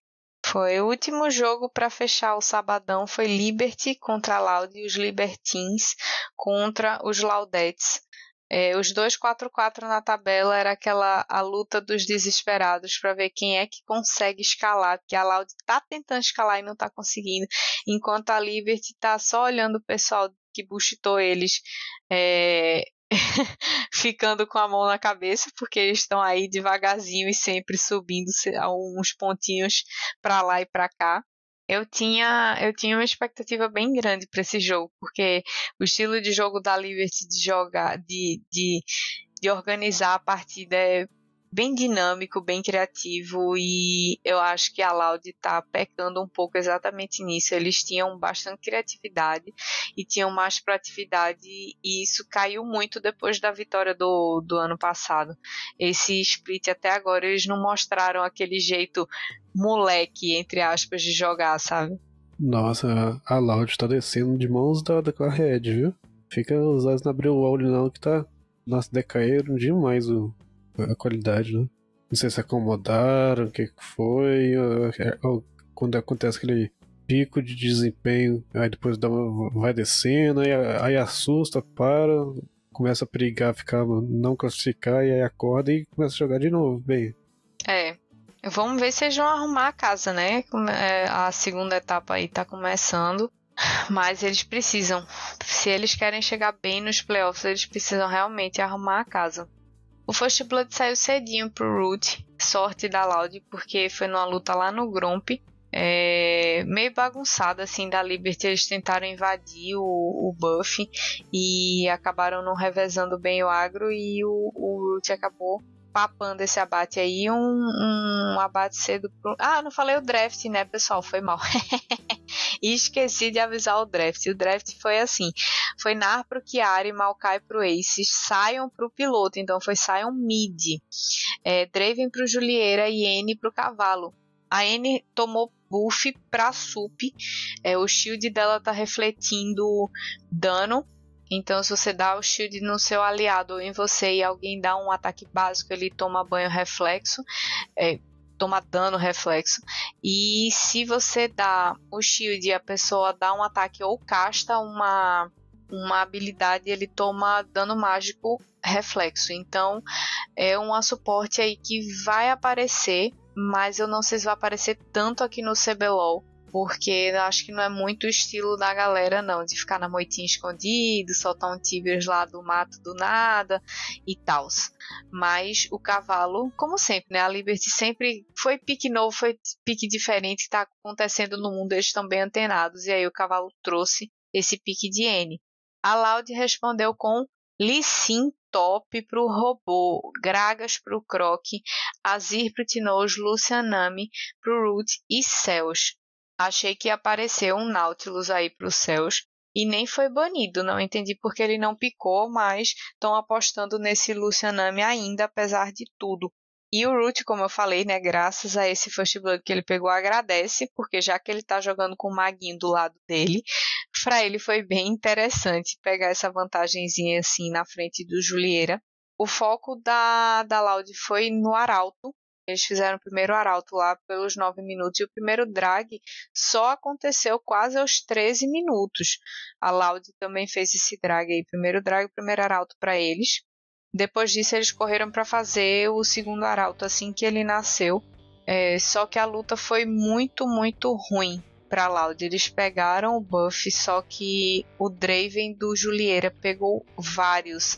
Foi o último jogo para fechar o sabadão foi Liberty contra Loud e os Libertines contra os Laudettes. É, os dois 4-4 na tabela era aquela a luta dos desesperados para ver quem é que consegue escalar, porque a Loud tá tentando escalar e não tá conseguindo, enquanto a Liberty tá só olhando o pessoal que bustou eles é, [LAUGHS] ficando com a mão na cabeça, porque eles estão aí devagarzinho e sempre subindo uns pontinhos para lá e para cá. Eu tinha, eu tinha uma expectativa bem grande para esse jogo, porque o estilo de jogo da Liberty de jogar, de, de, de organizar a partida é bem dinâmico, bem criativo e eu acho que a Loud está pecando um pouco exatamente nisso. Eles tinham bastante criatividade e tinham mais proatividade e isso caiu muito depois da vitória do, do ano passado. Esse split até agora eles não mostraram aquele jeito moleque, entre aspas, de jogar, sabe? Nossa, a Loud tá descendo de mãos dadas com a Red, viu? Fica os olhos na abriu o olho não que tá. Nossa, decaíram demais o, a qualidade, né? Não sei se acomodaram, o que foi, ou, ou, quando acontece aquele pico de desempenho, aí depois dá uma, vai descendo, aí, aí assusta, para, começa a perigar, ficar, não classificar, e aí acorda e começa a jogar de novo, bem. É, Vamos ver se eles vão arrumar a casa, né? É, a segunda etapa aí tá começando. Mas eles precisam. Se eles querem chegar bem nos playoffs, eles precisam realmente arrumar a casa. O First Blood saiu cedinho pro Root. Sorte da Loud, porque foi numa luta lá no Grump. É, meio bagunçada assim da Liberty, eles tentaram invadir o, o buff e acabaram não revezando bem o agro e o, o Root acabou papando esse abate aí, um, um abate cedo pro... Ah, não falei o draft, né, pessoal? Foi mal. [LAUGHS] e esqueci de avisar o draft. O draft foi assim: foi Nar pro Chiari, Maokai pro Ace, Sion pro piloto, então foi Sion mid. É, Draven pro Julieira e N pro cavalo. A N tomou buff pra Sup. É, o shield dela tá refletindo dano então, se você dá o shield no seu aliado ou em você e alguém dá um ataque básico, ele toma banho reflexo, é, toma dano reflexo. E se você dá o shield e a pessoa dá um ataque ou casta uma, uma habilidade, ele toma dano mágico reflexo. Então, é um suporte aí que vai aparecer, mas eu não sei se vai aparecer tanto aqui no CBLOL porque acho que não é muito o estilo da galera, não, de ficar na moitinha escondido, soltar um tigres lá do mato do nada e tal. Mas o cavalo, como sempre, né? A Liberty sempre foi pique novo, foi pique diferente que está acontecendo no mundo, eles estão bem antenados, e aí o cavalo trouxe esse pique de N. A Loud respondeu com Lissin top pro robô, Gragas pro Croc, Azir pro Tinoz, Lucianami pro Root e Céus. Achei que ia aparecer um Nautilus aí para os céus e nem foi banido. Não entendi porque ele não picou, mas estão apostando nesse Lucianami ainda, apesar de tudo. E o Root, como eu falei, né, graças a esse First Blood que ele pegou, agradece, porque já que ele tá jogando com o Maguinho do lado dele, para ele foi bem interessante pegar essa vantagenzinha assim na frente do Julieira. O foco da, da Loud foi no Arauto, eles fizeram o primeiro arauto lá pelos 9 minutos e o primeiro drag só aconteceu quase aos 13 minutos. A Loud também fez esse drag aí, primeiro drag, primeiro arauto para eles. Depois disso eles correram para fazer o segundo arauto assim que ele nasceu. É, só que a luta foi muito, muito ruim. para Loud. Eles pegaram o buff, só que o Draven do Julieira pegou vários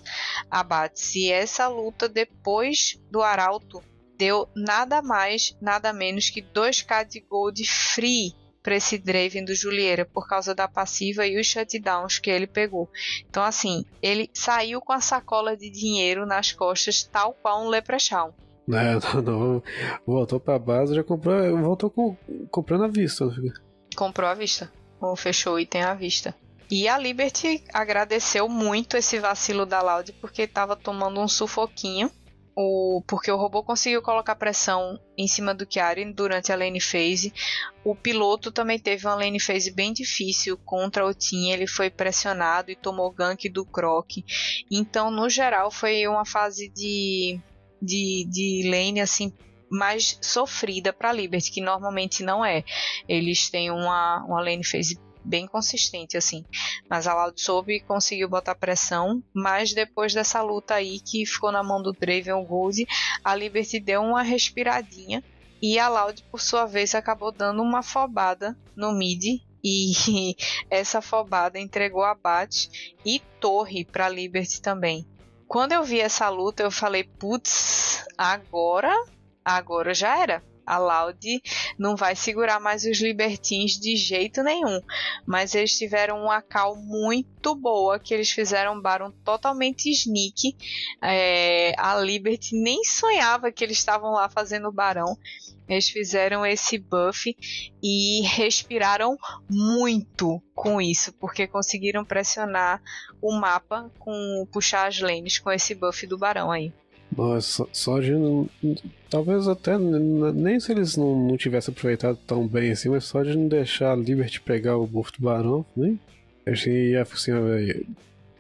abates. E essa luta depois do Arauto deu nada mais, nada menos que 2k de gold free para esse Draven do Julieira por causa da passiva e os shutdowns que ele pegou. Então assim, ele saiu com a sacola de dinheiro nas costas tal qual um Leprechaun. Não, [LAUGHS] não, não. Voltou pra base, já comprou. Voltou com, comprando à vista. Comprou à vista. Ou fechou o item à vista. E a Liberty agradeceu muito esse vacilo da Loud porque estava tomando um sufoquinho. O, porque o robô conseguiu colocar pressão em cima do Kiari durante a lane phase. O piloto também teve uma lane phase bem difícil contra o Tim. Ele foi pressionado e tomou gank do Croc. Então, no geral, foi uma fase de de, de lane assim mais sofrida para Liberty, que normalmente não é. Eles têm uma, uma lane phase bem consistente assim. Mas a Loud soube e conseguiu botar pressão, mas depois dessa luta aí que ficou na mão do Draven Gold, a Liberty deu uma respiradinha e a Loud por sua vez acabou dando uma fobada no mid e [LAUGHS] essa fobada entregou abate e torre para Liberty também. Quando eu vi essa luta, eu falei, putz, agora, agora já era. A Loud não vai segurar mais os Libertins de jeito nenhum. Mas eles tiveram uma cal muito boa, que eles fizeram um Baron totalmente sneak. É, a Liberty nem sonhava que eles estavam lá fazendo Barão. Eles fizeram esse buff e respiraram muito com isso, porque conseguiram pressionar o mapa com puxar as lanes com esse buff do barão aí. Nossa, só de talvez até nem se eles não, não tivessem aproveitado tão bem assim, mas só de não deixar a Liberty pegar o buff do barão, né? Achei ia assim,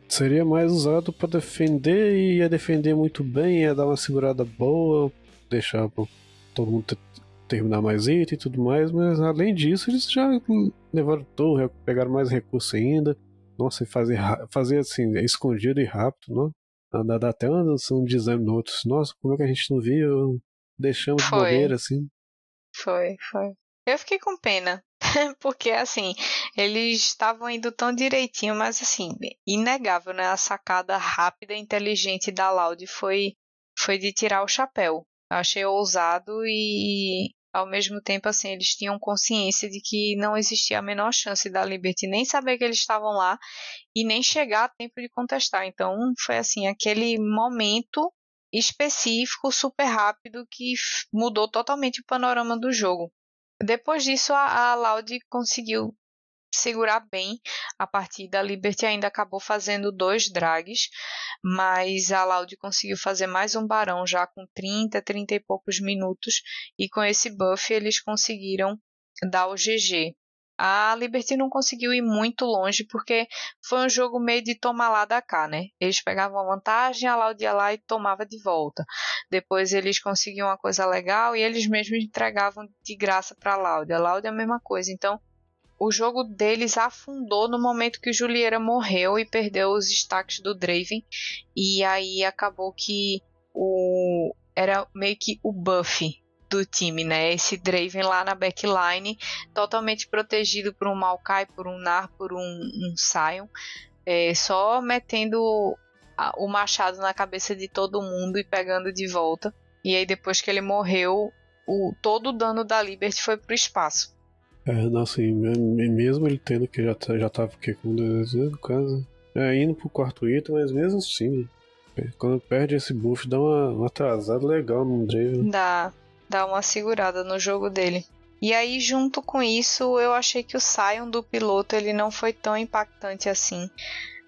seria mais usado para defender e ia defender muito bem, ia dar uma segurada boa, deixar todo mundo terminar mais item e tudo mais, mas além disso, eles já levaram torre, pegaram mais recursos ainda. Nossa, e fazer, fazer assim, escondido e rápido, não? Dá, até uma um desânimo no outro. Nossa, como é que a gente não viu? Deixamos de bobeira assim. Foi, foi. Eu fiquei com pena, [LAUGHS] porque assim, eles estavam indo tão direitinho, mas assim, inegável, né? A sacada rápida e inteligente da Loud foi, foi de tirar o chapéu. achei ousado e, ao mesmo tempo, assim, eles tinham consciência de que não existia a menor chance da Liberty nem saber que eles estavam lá e nem chegar a tempo de contestar. Então, foi assim, aquele momento específico, super rápido, que mudou totalmente o panorama do jogo. Depois disso, a, a conseguiu segurar bem a partida. A Liberty ainda acabou fazendo dois drags, mas a Loud conseguiu fazer mais um barão já com 30, 30 e poucos minutos, e com esse buff eles conseguiram dar o GG. A Liberty não conseguiu ir muito longe porque foi um jogo meio de tomar lá da cá, né? Eles pegavam a vantagem, a Loud ia lá e tomava de volta. Depois eles conseguiam uma coisa legal e eles mesmos entregavam de graça para a Loud. A Loud é a mesma coisa. Então o jogo deles afundou no momento que o Julieira morreu e perdeu os destaques do Draven. E aí acabou que o era meio que o buff do time, né? Esse Draven lá na backline, totalmente protegido por um Maokai, por um Nar, por um, um Sion, é, só metendo a, o machado na cabeça de todo mundo e pegando de volta. E aí depois que ele morreu, o, todo o dano da Liberty foi pro espaço. É, assim, mesmo ele tendo que já, já tava que, com dois no caso, é, indo pro quarto item, mas mesmo assim, quando perde esse buff, dá uma, uma atrasada legal no Draven. Dá, dá uma segurada no jogo dele. E aí, junto com isso, eu achei que o Sion do piloto ele não foi tão impactante assim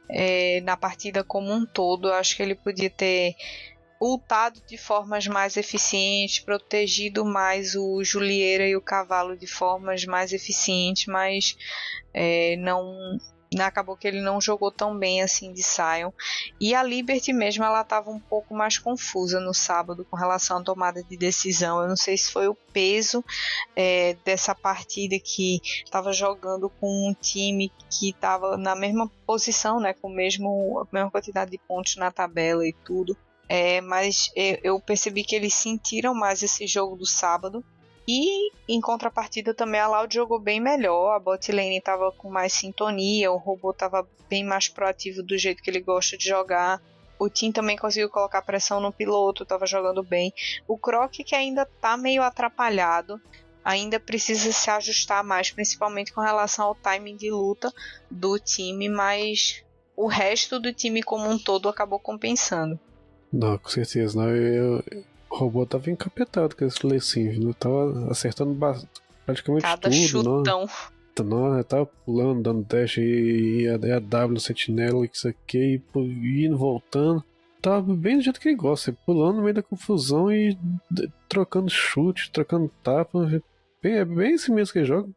é, na partida como um todo. Eu acho que ele podia ter ultado de formas mais eficientes, protegido mais o Julieira e o cavalo de formas mais eficientes, mas é, não acabou que ele não jogou tão bem assim de Sion. E a Liberty mesmo, ela estava um pouco mais confusa no sábado com relação à tomada de decisão. Eu não sei se foi o peso é, dessa partida que estava jogando com um time que estava na mesma posição, né, com mesmo, a mesma quantidade de pontos na tabela e tudo. É, mas eu percebi que eles sentiram mais esse jogo do sábado E em contrapartida também a Loud jogou bem melhor, a bot lane com mais sintonia, o robô estava bem mais proativo do jeito que ele gosta de jogar. O Tim também conseguiu colocar pressão no piloto, estava jogando bem. O Croc que ainda está meio atrapalhado, ainda precisa se ajustar mais, principalmente com relação ao timing de luta do time, mas o resto do time como um todo acabou compensando. Não, com certeza. Não. Eu, eu, o robô tava encapetado com esse Lecinho, não tava acertando praticamente Cada tudo. chutão. Não. Não, tava pulando, dando dash e, e a, a W sentinela, isso aqui, e indo, voltando. Tava bem do jeito que ele gosta, pulando no meio da confusão e trocando chute, trocando tapa. Bem, é bem assim mesmo que ele joga.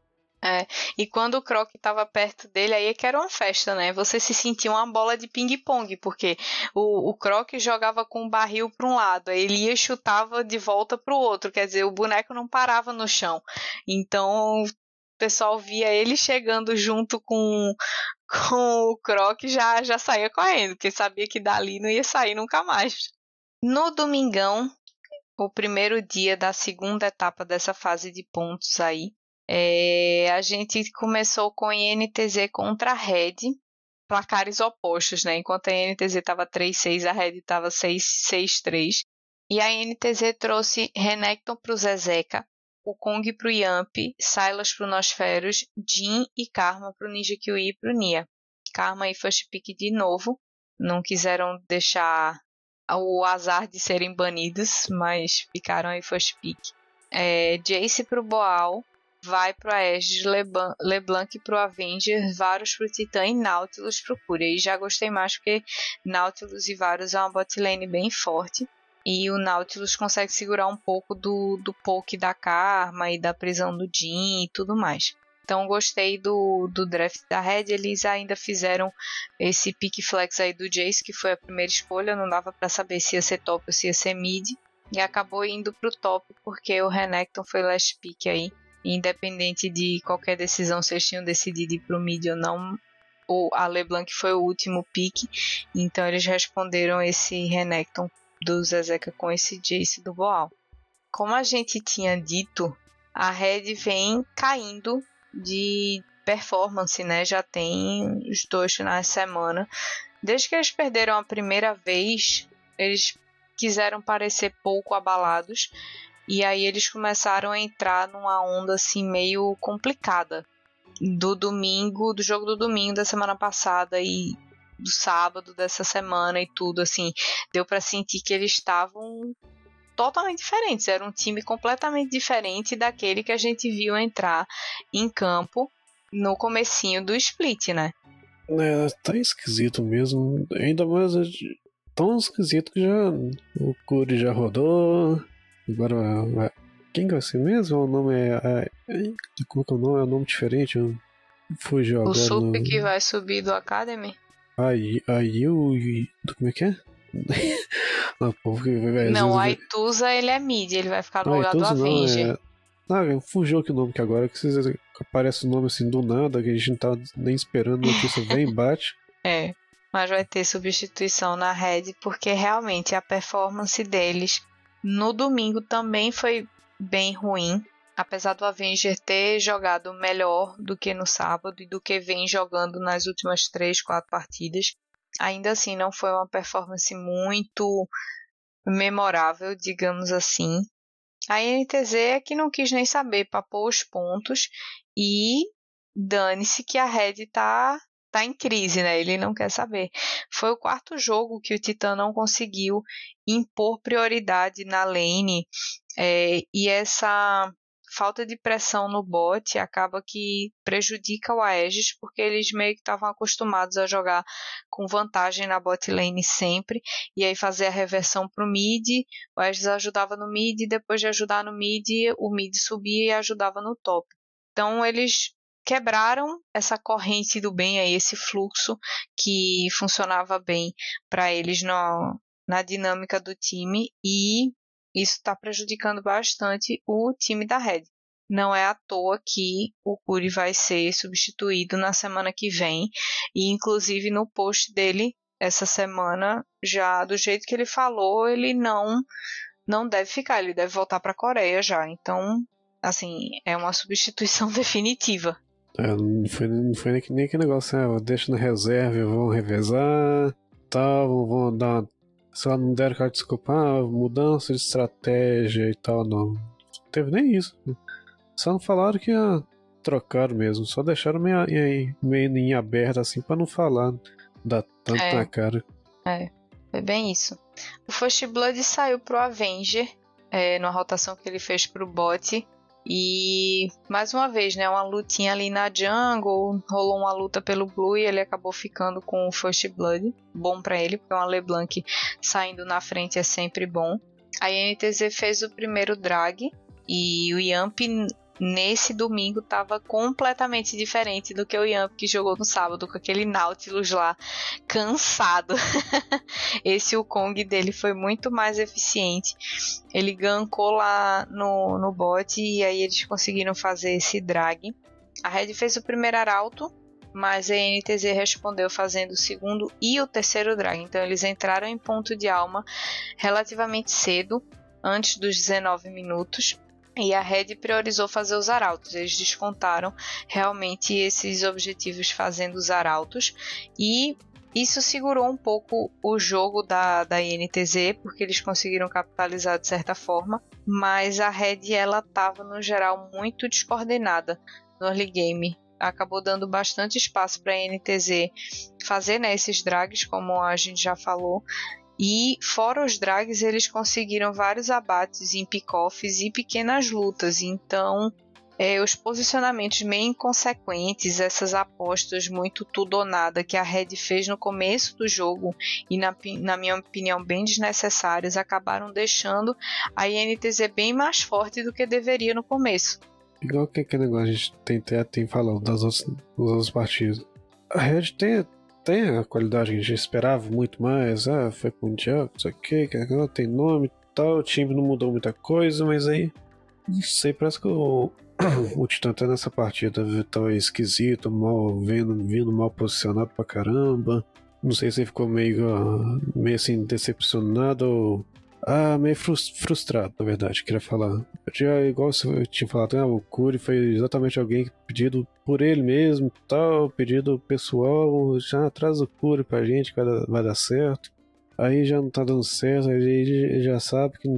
É, e quando o Croc estava perto dele, aí é que era uma festa, né? Você se sentia uma bola de ping-pong, porque o, o Croc jogava com o barril para um lado, aí ele ia e chutava de volta para o outro, quer dizer, o boneco não parava no chão. Então o pessoal via ele chegando junto com, [LAUGHS] com o Croc já já saía correndo, porque sabia que dali não ia sair nunca mais. No domingão, o primeiro dia da segunda etapa dessa fase de pontos aí, é, a gente começou com INTZ contra a Red, placares opostos, né? Enquanto a INTZ estava 3-6, a Red estava 6-3. E a INTZ trouxe Renekton para o Zezeca, o Kong para o Yamp, Silas para o Nosferos, Jin e Karma para o Ninja Kiwi e para o Nia. Karma e First Pick de novo. Não quiseram deixar o azar de serem banidos, mas ficaram aí First Pick. É, Jace para o Boal, vai pro Aegis, Leblanc, Leblanc pro Avenger, Varus pro Titã e Nautilus pro Cúria. E já gostei mais porque Nautilus e Varus é uma botlane bem forte. E o Nautilus consegue segurar um pouco do, do poke da Karma e da prisão do Jin e tudo mais. Então gostei do, do draft da Red. Eles ainda fizeram esse pick flex aí do Jace, que foi a primeira escolha. Não dava para saber se ia ser top ou se ia ser mid. E acabou indo pro top porque o Renekton foi last pick aí independente de qualquer decisão se eles tinham decidido ir pro mid ou não, o, a LeBlanc foi o último pick, então eles responderam esse Renekton do Zezeca com esse Jace do Boal. Como a gente tinha dito, a Red vem caindo de performance, né? Já tem os dois de semana. Desde que eles perderam a primeira vez, eles quiseram parecer pouco abalados e aí eles começaram a entrar numa onda assim meio complicada. Do domingo, do jogo do domingo da semana passada e do sábado dessa semana e tudo assim, deu para sentir que eles estavam totalmente diferentes, era um time completamente diferente daquele que a gente viu entrar em campo no comecinho do split, né? É, tá esquisito mesmo, ainda mais tão esquisito que já o Curi já rodou, Agora, quem que vai ser mesmo? O nome é. é como é que é o nome? É um nome diferente? Fugiu agora. O Sup no... que vai subir do Academy? Aí, aí o. Como é que é? [LAUGHS] não, porque, não, o Aituza ele é mid, ele vai ficar no não, lugar do Avenger. É... Ah, fugiu aqui o nome que agora, que aparece o nome assim do nada, que a gente não tá nem esperando, a notícia vem e [LAUGHS] bate. É, mas vai ter substituição na Red, porque realmente a performance deles no domingo também foi bem ruim, apesar do Avenger ter jogado melhor do que no sábado e do que vem jogando nas últimas três, quatro partidas. Ainda assim, não foi uma performance muito memorável, digamos assim. A NTZ é que não quis nem saber, papou os pontos e dane-se que a Red tá tá em crise, né? Ele não quer saber. Foi o quarto jogo que o Titã não conseguiu impor prioridade na lane é, e essa falta de pressão no bot acaba que prejudica o Aegis porque eles meio que estavam acostumados a jogar com vantagem na bot lane sempre e aí fazer a reversão para o mid, o Aegis ajudava no mid depois de ajudar no mid, o mid subia e ajudava no top. Então eles quebraram essa corrente do bem aí, esse fluxo que funcionava bem para eles no, na dinâmica do time e isso está prejudicando bastante o time da Red. Não é à toa que o Curi vai ser substituído na semana que vem e inclusive no post dele essa semana já do jeito que ele falou ele não não deve ficar, ele deve voltar para a Coreia já. Então assim, é uma substituição [LAUGHS] definitiva. É, não foi, não foi nem, nem aquele negócio, né? Deixa na reserva, vão revezar, tal, vão dar lá, não deram cara desculpa, ah, mudança de estratégia e tal, não. Não teve nem isso. Só não falaram que ia trocar mesmo, só deixaram meio, meio em aberto assim pra não falar, dar tanto É. na cara. É, foi bem isso. O First Blood saiu pro Avenger, é, numa rotação que ele fez pro bot. E mais uma vez, né, uma lutinha ali na jungle, rolou uma luta pelo Blue e ele acabou ficando com o First Blood. Bom pra ele, porque uma LeBlanc saindo na frente é sempre bom. A NTZ fez o primeiro drag e o Yamp nesse domingo tava completamente diferente do que o Yamp que jogou no sábado com aquele Nautilus lá cansado. [LAUGHS] Esse Wukong dele foi muito mais eficiente. Ele gankou lá no, no bot e aí eles conseguiram fazer esse drag. A Red fez o primeiro arauto, mas a NTZ respondeu fazendo o segundo e o terceiro drag. Então eles entraram em ponto de alma relativamente cedo, antes dos 19 minutos. E a Red priorizou fazer os arautos. Eles descontaram realmente esses objetivos fazendo os arautos. E isso segurou um pouco o jogo da, da INTZ, porque eles conseguiram capitalizar de certa forma. Mas a Red ela estava no geral muito descoordenada no early game. Acabou dando bastante espaço para a INTZ fazer né, esses drags, como a gente já falou. E fora os drags, eles conseguiram vários abates em pick-offs e pequenas lutas. Então, é, os posicionamentos meio inconsequentes, essas apostas muito tudo ou nada que a Red fez no começo do jogo e, na, na minha opinião, bem desnecessárias, acabaram deixando a INTZ bem mais forte do que deveria no começo. Igual que aquele negócio a gente tem, tem, falado das outras, das outras partidas. A Red tem, tem a qualidade que a gente esperava muito mais. Ah, foi com o Diabo, não sei o que, tem nome e tal. O time não mudou muita coisa, mas aí. Não sei, parece que o, [COUGHS] o Titã tá nessa partida tava esquisito, mal vendo, vindo mal posicionado pra caramba. Não sei se ele ficou meio, ah, meio assim decepcionado ou. Ah, meio frus- frustrado, na verdade, queria falar. Eu tinha, igual eu tinha falado, ah, o Curi foi exatamente alguém pedido por ele mesmo, tal, pedido pessoal, já traz o Curi pra gente que vai dar, vai dar certo. Aí já não tá dando certo, aí ele já sabe que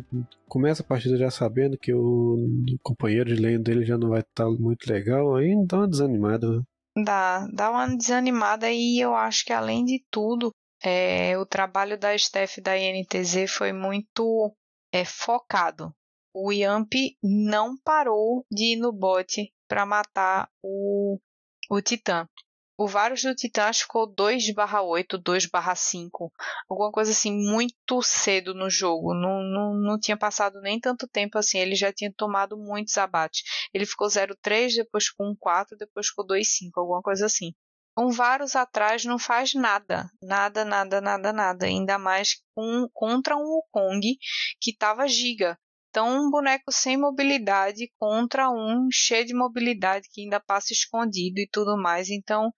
começa a partida já sabendo que o companheiro de lane dele já não vai estar muito legal, aí dá uma desanimada. né? Dá, dá uma desanimada e eu acho que além de tudo, é, o trabalho da Steph da INTZ foi muito é, focado. O Yamp não parou de ir no bot para matar o, o Titã. O Varus do Titã ficou 2 barra 8, 2 barra 5, alguma coisa assim muito cedo no jogo. Não, não, não tinha passado nem tanto tempo assim, ele já tinha tomado muitos abates. Ele ficou 0,3, depois ficou 1,4, depois ficou 2,5, alguma coisa assim. Um Varus atrás não faz nada, nada, nada, nada, nada. Ainda mais com, contra um Wukong que tava giga. Então, um boneco sem mobilidade contra um cheio de mobilidade que ainda passa escondido e tudo mais. Então,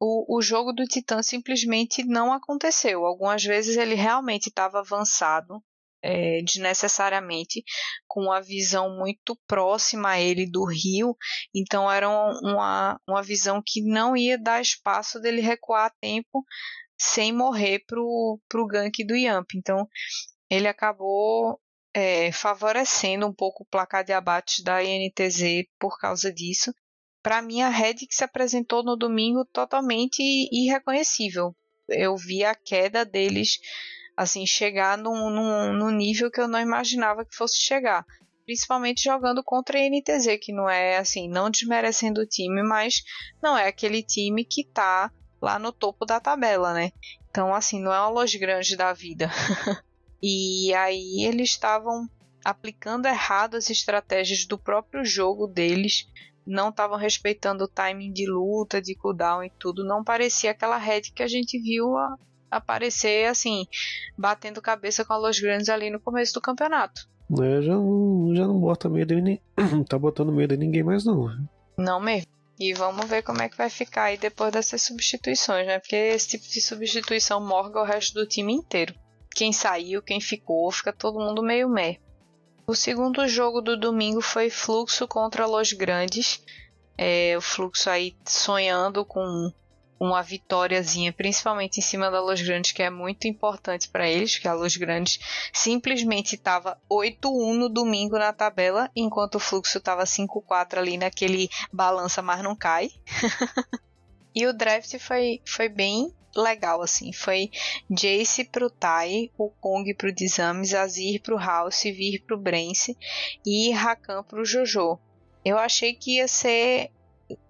o, o jogo do Titã simplesmente não aconteceu. Algumas vezes ele realmente estava avançado, é, desnecessariamente, com uma visão muito próxima a ele do rio. Então, era uma, uma visão que não ia dar espaço dele recuar a tempo sem morrer pro, pro gank do Yamp. Então, ele acabou é, favorecendo um pouco o placar de abates da INTZ por causa disso. Para mim, a Red que se apresentou no domingo totalmente irreconhecível. Eu vi a queda deles assim chegar num, num, num nível que eu não imaginava que fosse chegar. Principalmente jogando contra a INTZ, que não é assim, não desmerecendo o time, mas não é aquele time que tá lá no topo da tabela, né? Então, assim, não é uma Los Grandes da vida. [LAUGHS] E aí eles estavam aplicando errado as estratégias do próprio jogo deles, não estavam respeitando o timing de luta, de cooldown e tudo. Não parecia aquela red que a gente viu aparecer assim, batendo cabeça com a Los Grandes ali no começo do campeonato. É, já não, já não bota medo em nem, [CLEARS THROAT] tá botando medo em ninguém mais não. Não mesmo. E vamos ver como é que vai ficar aí depois dessas substituições, né? Porque esse tipo de substituição morga o resto do time inteiro quem saiu, quem ficou, fica todo mundo meio meh. O segundo jogo do domingo foi Fluxo contra Los Grandes. É, o Fluxo aí sonhando com uma vitóriazinha, principalmente em cima da Los Grandes, que é muito importante para eles, que a Los Grandes simplesmente estava 8-1 no domingo na tabela, enquanto o Fluxo estava 5-4 ali naquele balança, mas não cai. [LAUGHS] e o draft foi, foi bem legal, assim. Foi Jace pro Tai, o Kong pro Dizames, Azir pro House, Vir pro Brence e Rakan pro Jojo. Eu achei que ia ser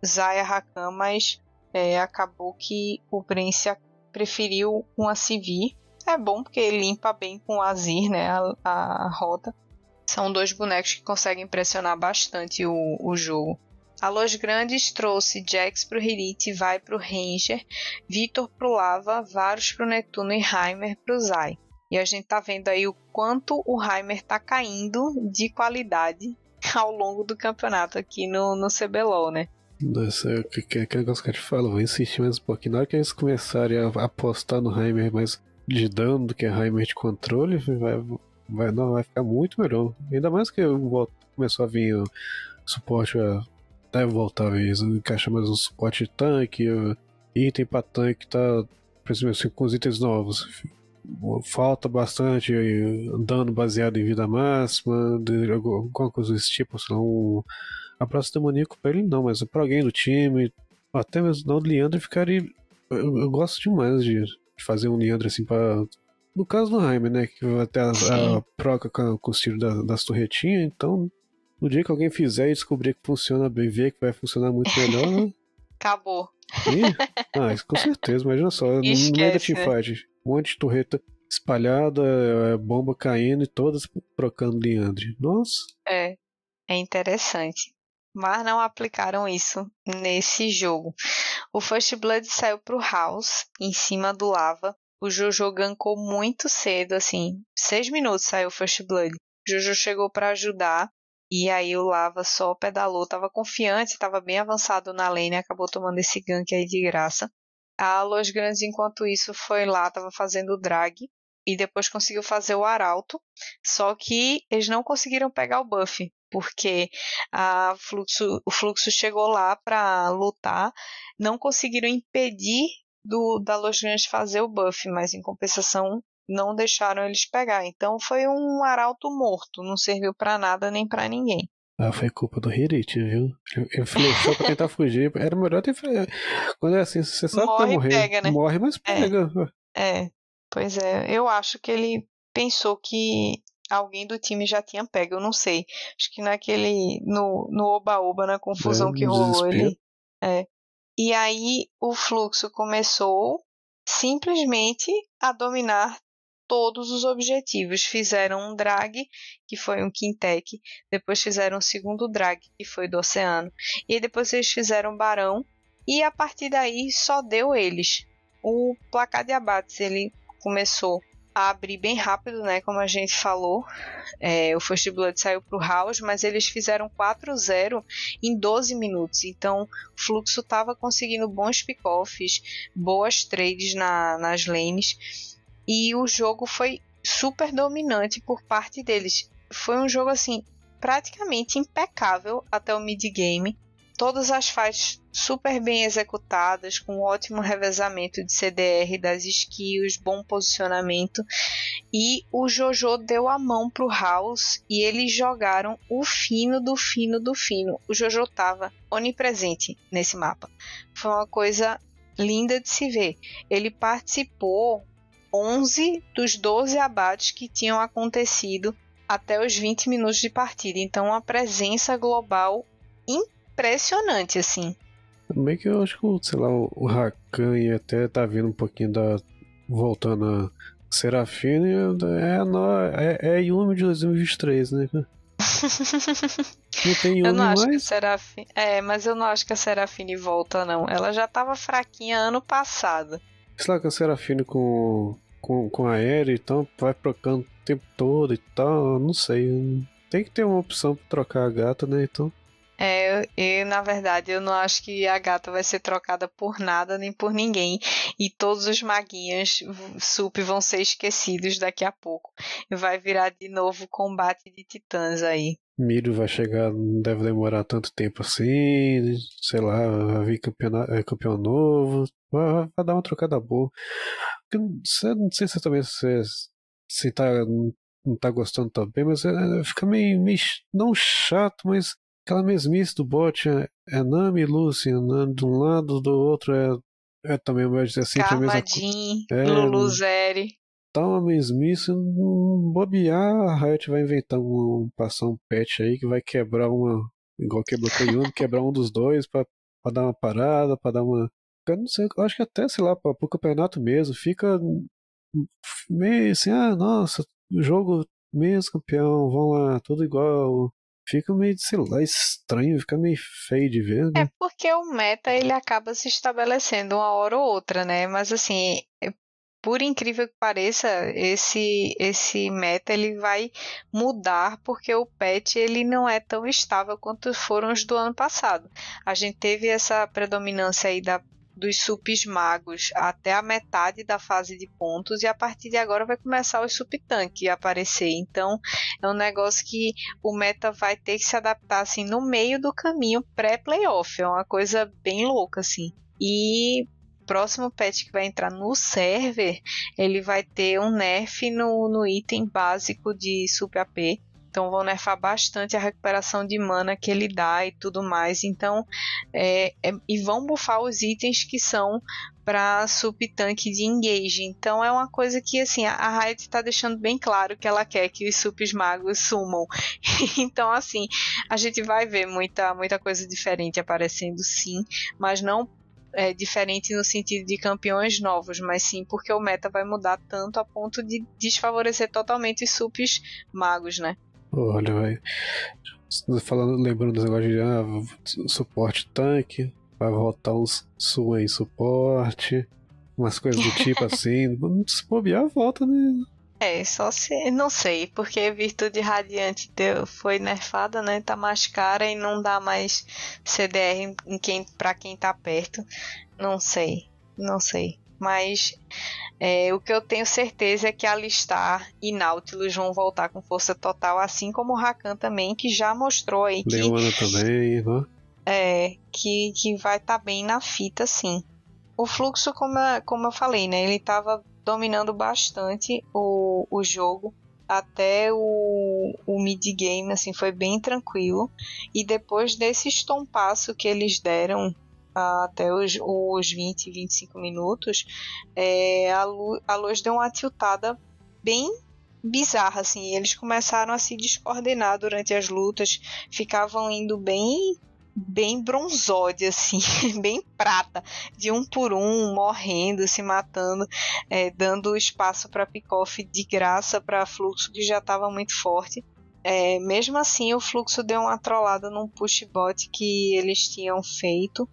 Zaya Rakan, mas é, acabou que o Brence preferiu um Sivir. É bom porque limpa bem com o Azir, né, a, a rota. São dois bonecos que conseguem pressionar bastante o, o jogo. A Los Grandes trouxe Jax pro Hirit, Vai pro Ranger, Vitor pro Lava, Varus pro Netuno e Heimer pro Zai. E a gente tá vendo aí o quanto o Heimer tá caindo de qualidade ao longo do campeonato aqui no, no CBLOL, né? Nossa, é aquele negócio que eu te falo, vou insistir mais um pouquinho. Na hora que eles começarem a apostar no Heimer mais de dano do que Heimer de controle, vai, vai, não, vai ficar muito melhor. Ainda mais que começou a vir o suporte a deve voltar a vez, encaixa mais um suporte de tanque, item pra tanque tá, principalmente assim, com os itens novos. Falta bastante dano baseado em vida máxima, alguma coisa desse tipo, lá, um abraço demoníaco pra ele não, mas pra alguém do time, até mesmo não, o Leandro ficaria. Eu, eu, gosto demais de, de, fazer um Leandro assim pra. No caso do Jaime, né? Que até a, a proca com, com os tiros da, das torretinhas, então no dia que alguém fizer e descobrir que funciona bem, ver que vai funcionar muito melhor, né? [LAUGHS] Acabou. E? Ah, isso com certeza, imagina só. [LAUGHS] Esquece, no meio da teamfight, um monte de torreta espalhada, é, bomba caindo e todas trocando Leandre. Nossa. É, é interessante. Mas não aplicaram isso nesse jogo. O First Blood saiu pro House, em cima do Lava. O Jojo gankou muito cedo, assim. Seis minutos saiu o First Blood. O Jojo chegou para ajudar. E aí o Lava só pedalou, tava confiante, tava bem avançado na lane, acabou tomando esse gank aí de graça. A Los Grandes, enquanto isso, foi lá, tava fazendo drag e depois conseguiu fazer o arauto, só que eles não conseguiram pegar o buff, porque a fluxo, o fluxo chegou lá para lutar, não conseguiram impedir do da Los Grandes fazer o buff, mas em compensação não deixaram eles pegar. Então foi um arauto morto, não serviu para nada nem para ninguém. Ah, foi culpa do Hirit, viu? Ele flechou pra tentar fugir. Era melhor ter. Quando é assim, você sabe Morre que vai morrer. Pega, né? Morre, mas pega. É, é, pois é. Eu acho que ele pensou que alguém do time já tinha pego. Eu não sei. Acho que naquele. No oba-oba, na confusão É, que rolou, ele. É. E aí o fluxo começou simplesmente a dominar todos os objetivos. Fizeram um drag, que foi um quintec, depois fizeram um segundo drag, que foi do oceano, e depois eles fizeram barão, e a partir daí só deu eles. O placar de abates ele começou a abrir bem rápido, né? Como a gente falou. É, o First Blood saiu pro House, mas eles fizeram 4-0 em 12 minutos. Então o fluxo estava conseguindo bons pick-offs, boas trades na, nas lanes e o jogo foi super dominante por parte deles. Foi um jogo assim praticamente impecável até o mid game. Todas as fights super bem executadas, com ótimo revezamento de CDR das skills, bom posicionamento. E o Jojo deu a mão pro House e eles jogaram o fino do fino do fino. O Jojo estava onipresente nesse mapa. Foi uma coisa linda de se ver. Ele participou 11 dos 12 abates que tinham acontecido até os 20 minutos de partida. Então, uma presença global impressionante, assim. Também que eu acho que, sei lá, o Rakan e até tá vindo um pouquinho da. voltando a Serafine, é, é, é Yumi de 2023, né? [LAUGHS] Não tem Yumi Eu não acho que a mais? Serafine. É, mas eu não acho que a Serafine volta, não. Ela já tava fraquinha ano passado. Sei lá, com a Serafine com, com, com a Eri, então vai trocando o tempo todo e tal, não sei. Tem que ter uma opção pra trocar a gata, né? Então. É, eu, na verdade, eu não acho que a gata vai ser trocada por nada nem por ninguém. E todos os maguinhos sup vão ser esquecidos daqui a pouco. Vai virar de novo combate de titãs aí. Miro vai chegar, não deve demorar tanto tempo assim, sei lá, vai vir campeão, é, campeão novo, vai, vai, dar uma trocada boa. Não sei se também se, se tá, não tá gostando também, mas é, fica meio, meio, não chato, mas aquela mesmice do bot é, é Nami e Lucy, né? de um lado, do outro é, é também, vai dizer assim, Karma a mesma é, Lulu Zeri tá uma mesmice, bobear, a Riot vai inventar um, passar um patch aí que vai quebrar uma, igual quebrou [LAUGHS] o Yuno, quebrar um dos dois pra, pra dar uma parada, pra dar uma. Eu não sei, eu acho que até, sei lá, pra, pro campeonato mesmo, fica meio assim, ah, nossa, jogo mesmo campeão, vão lá, tudo igual. Fica meio, sei lá, estranho, fica meio feio de ver. Né? É porque o meta ele acaba se estabelecendo uma hora ou outra, né? Mas assim, por incrível que pareça, esse esse meta ele vai mudar porque o patch ele não é tão estável quanto foram os do ano passado. A gente teve essa predominância aí da dos supes magos até a metade da fase de pontos e a partir de agora vai começar o sup tanque a aparecer. Então é um negócio que o meta vai ter que se adaptar assim no meio do caminho pré-playoff. É uma coisa bem louca assim. E próximo patch que vai entrar no server, ele vai ter um nerf no, no item básico de Super AP. Então vão nerfar bastante a recuperação de mana que ele dá e tudo mais. Então, é, é, e vão bufar os itens que são para sub tanque de engage. Então é uma coisa que assim a Riot está deixando bem claro que ela quer que os supes magos sumam. [LAUGHS] então assim a gente vai ver muita muita coisa diferente aparecendo sim, mas não é, diferente no sentido de campeões novos, mas sim porque o meta vai mudar tanto a ponto de desfavorecer totalmente os supes magos, né? Olha, vai. Falando, lembrando dos negócios de ah, suporte tanque, vai voltar uns sua em suporte, umas coisas do tipo [LAUGHS] assim. Se bobear, volta, né? É, só se. Não sei, porque Virtude Radiante deu, foi nerfada, né? Tá mais cara e não dá mais CDR em quem, pra quem tá perto. Não sei, não sei. Mas é, o que eu tenho certeza é que Alistar e Nautilus vão voltar com força total, assim como o Rakan também, que já mostrou aí que. Leona também, né? É, que, que vai estar tá bem na fita, sim. O fluxo, como, eu, como eu falei, né? Ele tava dominando bastante o, o jogo até o, o mid-game, assim, foi bem tranquilo. E depois desse estompaço que eles deram até os, os 20, 25 minutos, é, a, luz, a luz deu uma tiltada bem bizarra, assim. Eles começaram a se descoordenar durante as lutas, ficavam indo bem bem bronzode, assim, [LAUGHS] bem prata, de um por um, morrendo, se matando, é, dando espaço para Picoff de graça para Fluxo, que já estava muito forte. É, mesmo assim, o Fluxo deu uma trollada num push bot que eles tinham feito.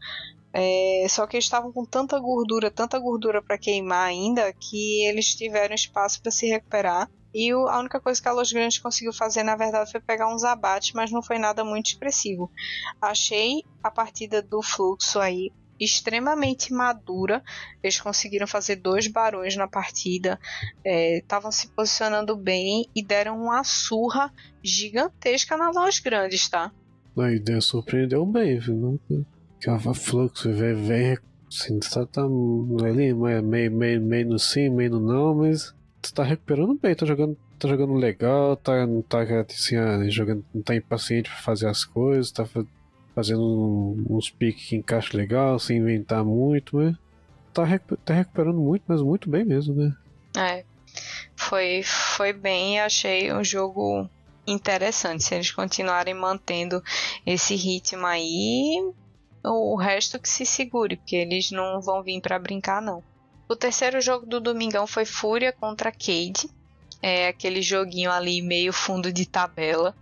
É, só que eles estavam com tanta gordura, tanta gordura para queimar ainda, que eles tiveram espaço para se recuperar. E a única coisa que a Los Grandes conseguiu fazer, na verdade, foi pegar uns abates, mas não foi nada muito expressivo. Achei a partida do fluxo aí extremamente madura. Eles conseguiram fazer dois barões na partida, estavam é, se posicionando bem e deram uma surra gigantesca na Los Grandes, tá? A ideia surpreendeu bem, viu? A fluxo vem, vem assim, tá, tá ali, meio, meio, meio no sim, meio no não, mas tá recuperando bem, tá jogando, tá jogando legal, tá, não tá assim, ah, jogando, não tá impaciente pra fazer as coisas, tá fazendo uns piques que encaixa legal, sem inventar muito, mas tá, tá recuperando muito, mas muito bem mesmo, né? É. Foi, foi bem, achei um jogo interessante. Se eles continuarem mantendo esse ritmo aí, o resto que se segure, porque eles não vão vir para brincar, não. O terceiro jogo do domingão foi Fúria contra Cade. É aquele joguinho ali meio fundo de tabela.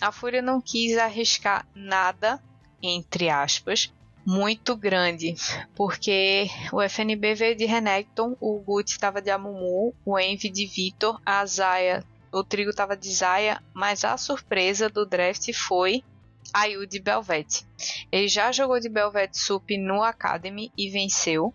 A Fúria não quis arriscar nada, entre aspas, muito grande, porque o FNB veio de Renekton, o Gut estava de Amumu, o Envy de Vitor, a Zaya, o Trigo estava de Zaya, mas a surpresa do draft foi Ayu de Belvete. Ele já jogou de Belvete Sup no Academy e venceu.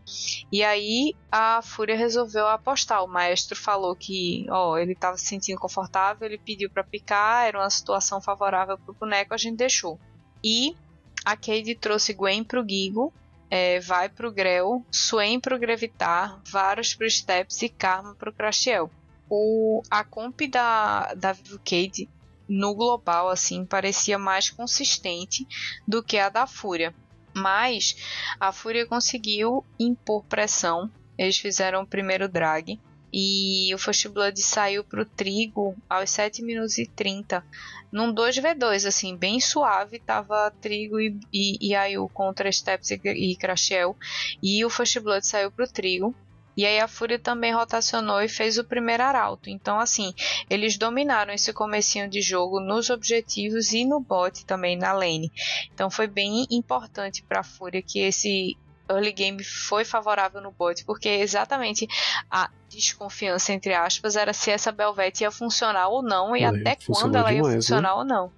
E aí a Fúria resolveu apostar. O maestro falou que, ó, ele estava se sentindo confortável, ele pediu para picar, era uma situação favorável para o boneco, a gente deixou. E a Cade trouxe Gwen pro Gigo, é, vai pro Grell, Swain pro Grevitar, Varus pro Steps e Karma pro Crashiel. O, a comp da, da Vivo Cade no global assim parecia mais consistente do que a da Fúria. Mas a Fúria conseguiu impor pressão. Eles fizeram o primeiro drag e o First Blood saiu pro Trigo aos 7 minutos e 30. Num 2v2, assim, bem suave. Tava Trigo e, e, e Ayu contra Steps e, e Crashel. E o First Blood saiu pro Trigo. E aí a Fúria também rotacionou e fez o primeiro arauto. Então, assim, eles dominaram esse comecinho de jogo nos objetivos e no bot também na lane. Então foi bem importante para a Fúria que esse early game foi favorável no bot, porque exatamente a desconfiança, entre aspas, era se essa Belvete ia funcionar ou não e até quando ela ia demais, né? funcionar né? ou não.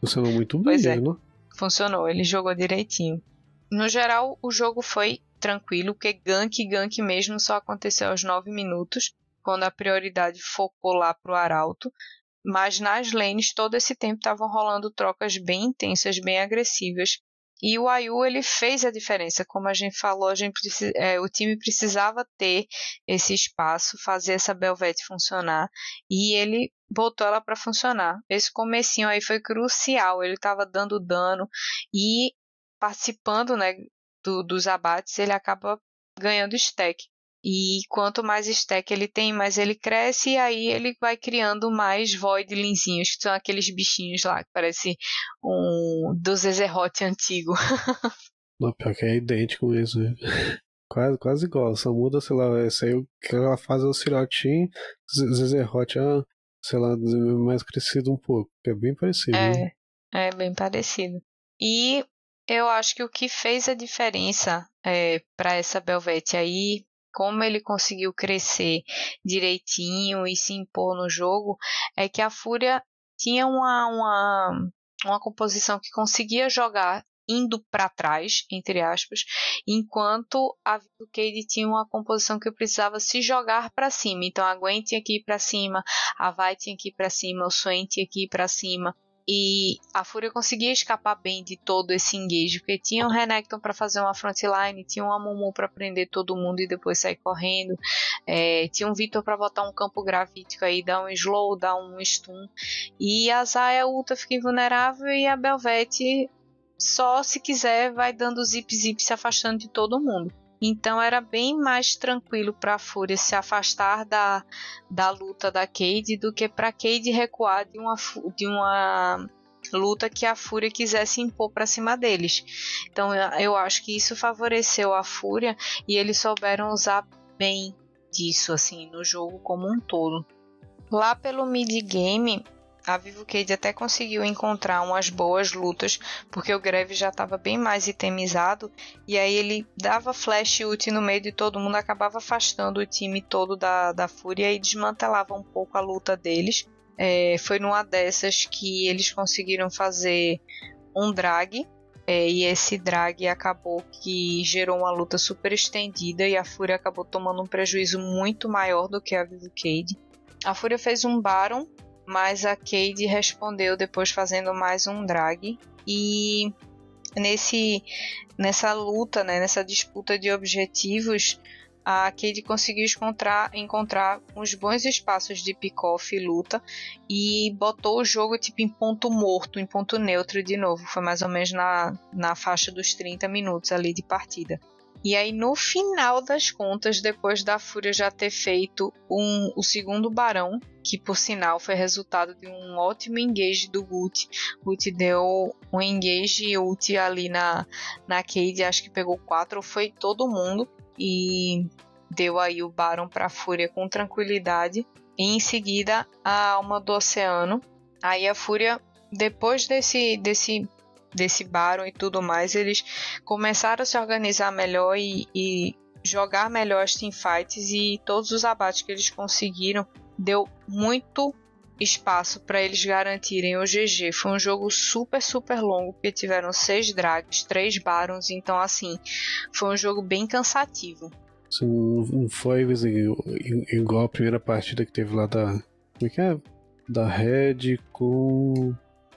Funcionou muito [LAUGHS] bem, pois é. né? Funcionou, ele jogou direitinho. No geral, o jogo foi tranquilo, porque gank gank mesmo só aconteceu aos 9 minutos, quando a prioridade focou lá pro Arauto. Mas nas lanes todo esse tempo estavam rolando trocas bem intensas, bem agressivas. E o Ayu ele fez a diferença, como a gente falou, a gente é, o time precisava ter esse espaço, fazer essa Belvete funcionar e ele botou ela para funcionar. Esse comecinho aí foi crucial, ele estava dando dano e participando, né, do, dos abates, ele acaba ganhando stack. E quanto mais stack ele tem, mais ele cresce, e aí ele vai criando mais voidlinzinhos, que são aqueles bichinhos lá, que parece um do Zezerot antigo. [LAUGHS] Não, pior que é idêntico mesmo. Né? [LAUGHS] Quase, quase igual, só muda, sei lá, esse aí que ela faz é o Sirotin, Zezerot é, sei lá, mais crescido um pouco, é bem parecido. É, né? é bem parecido. E eu acho que o que fez a diferença é, para essa Belvete aí, como ele conseguiu crescer direitinho e se impor no jogo, é que a Fúria tinha uma, uma, uma composição que conseguia jogar indo para trás, entre aspas, enquanto a Cade tinha uma composição que precisava se jogar para cima. Então a Gwen tinha que ir para cima, a Vai tinha que ir para cima, o Swain tinha que ir para cima. E a Fúria conseguia escapar bem de todo esse engage, porque tinha o Renekton para fazer uma frontline, tinha um Amumu para prender todo mundo e depois sair correndo, é, tinha um Victor para botar um campo gravítico aí, dar um slow, dar um stun, e a Zaya ulta fica invulnerável e a Belvete só se quiser vai dando zip zip se afastando de todo mundo. Então era bem mais tranquilo para a Fúria se afastar da, da luta da Cade do que para Cade recuar de uma, de uma luta que a Fúria quisesse impor para cima deles. Então eu acho que isso favoreceu a Fúria e eles souberam usar bem disso assim no jogo como um todo. Lá pelo mid game, a Vivo Cade até conseguiu encontrar umas boas lutas, porque o Greve já estava bem mais itemizado, e aí ele dava flash ult no meio de todo mundo, acabava afastando o time todo da, da Fúria e desmantelava um pouco a luta deles. É, foi numa dessas que eles conseguiram fazer um drag, é, e esse drag acabou que gerou uma luta super estendida e a Fúria acabou tomando um prejuízo muito maior do que a Vivo Cade. A Fúria fez um Baron mas a Cade respondeu depois fazendo mais um drag e nesse nessa luta, né, nessa disputa de objetivos, a Cade conseguiu encontrar, encontrar uns bons espaços de pick-off e luta e botou o jogo tipo em ponto morto, em ponto neutro de novo. Foi mais ou menos na, na faixa dos 30 minutos ali de partida. E aí, no final das contas, depois da Fúria já ter feito um, o segundo Barão, que por sinal foi resultado de um ótimo engage do Guti. Guti deu um engage ult ali na, na Cade, acho que pegou quatro, foi todo mundo, e deu aí o para a Fúria com tranquilidade. E em seguida, a Alma do Oceano. Aí a Fúria, depois desse, desse desse Baron e tudo mais, eles começaram a se organizar melhor e, e jogar melhor as teamfights e todos os abates que eles conseguiram deu muito espaço para eles garantirem o GG. Foi um jogo super, super longo, porque tiveram seis drags, três barons, então assim, foi um jogo bem cansativo. Sim, não foi assim, igual a primeira partida que teve lá da. Como é que é? Da Red com.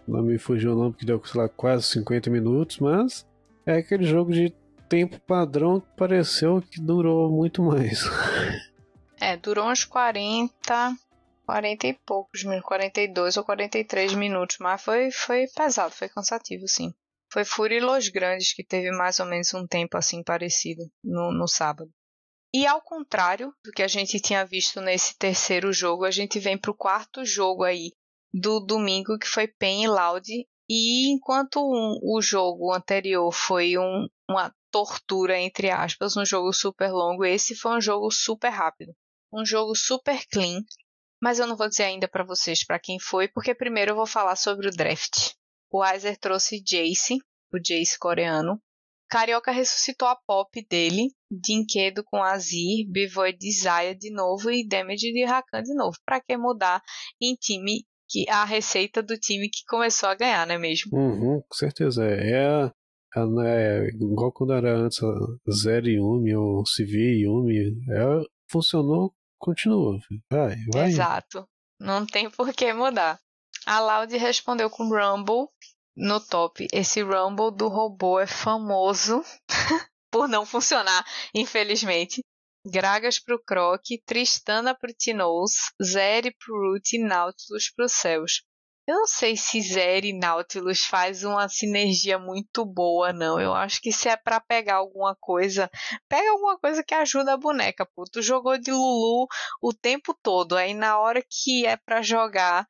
Não me fugiu o nome, que deu, sei lá, quase 50 minutos, mas é aquele jogo de tempo padrão que pareceu que durou muito mais. [LAUGHS] É, durou uns 40, 40 e poucos minutos, 42 ou 43 minutos, mas foi, foi pesado, foi cansativo, sim. Foi Fúria Los Grandes que teve mais ou menos um tempo assim parecido no, no sábado. E ao contrário do que a gente tinha visto nesse terceiro jogo, a gente vem para o quarto jogo aí do domingo, que foi Pen e Loud. E enquanto um, o jogo anterior foi um, uma tortura, entre aspas, um jogo super longo, esse foi um jogo super rápido. Um jogo super clean, mas eu não vou dizer ainda para vocês para quem foi, porque primeiro eu vou falar sobre o draft. O Aizer trouxe Jace, o Jace coreano. Carioca ressuscitou a pop dele, Dinquedo com Azir, Bivoy de Zaya de novo e Damage de Rakan de novo. Para que mudar em time que a receita do time que começou a ganhar, não é mesmo? Uhum, com certeza. É, é, é igual quando era antes Zero Yumi ou CV Yumi. É, funcionou continua. Vai, vai. Exato. Não tem por que mudar. A Loud respondeu com Rumble no top. Esse Rumble do robô é famoso [LAUGHS] por não funcionar, infelizmente. Gragas pro Croc, Tristana pro Tinoz, Zeri pro Root e Nautilus pro Céus. Eu não sei se Zeri e Nautilus faz uma sinergia muito boa, não. Eu acho que se é para pegar alguma coisa, pega alguma coisa que ajuda a boneca, pô. Tu jogou de Lulu o tempo todo, aí na hora que é para jogar,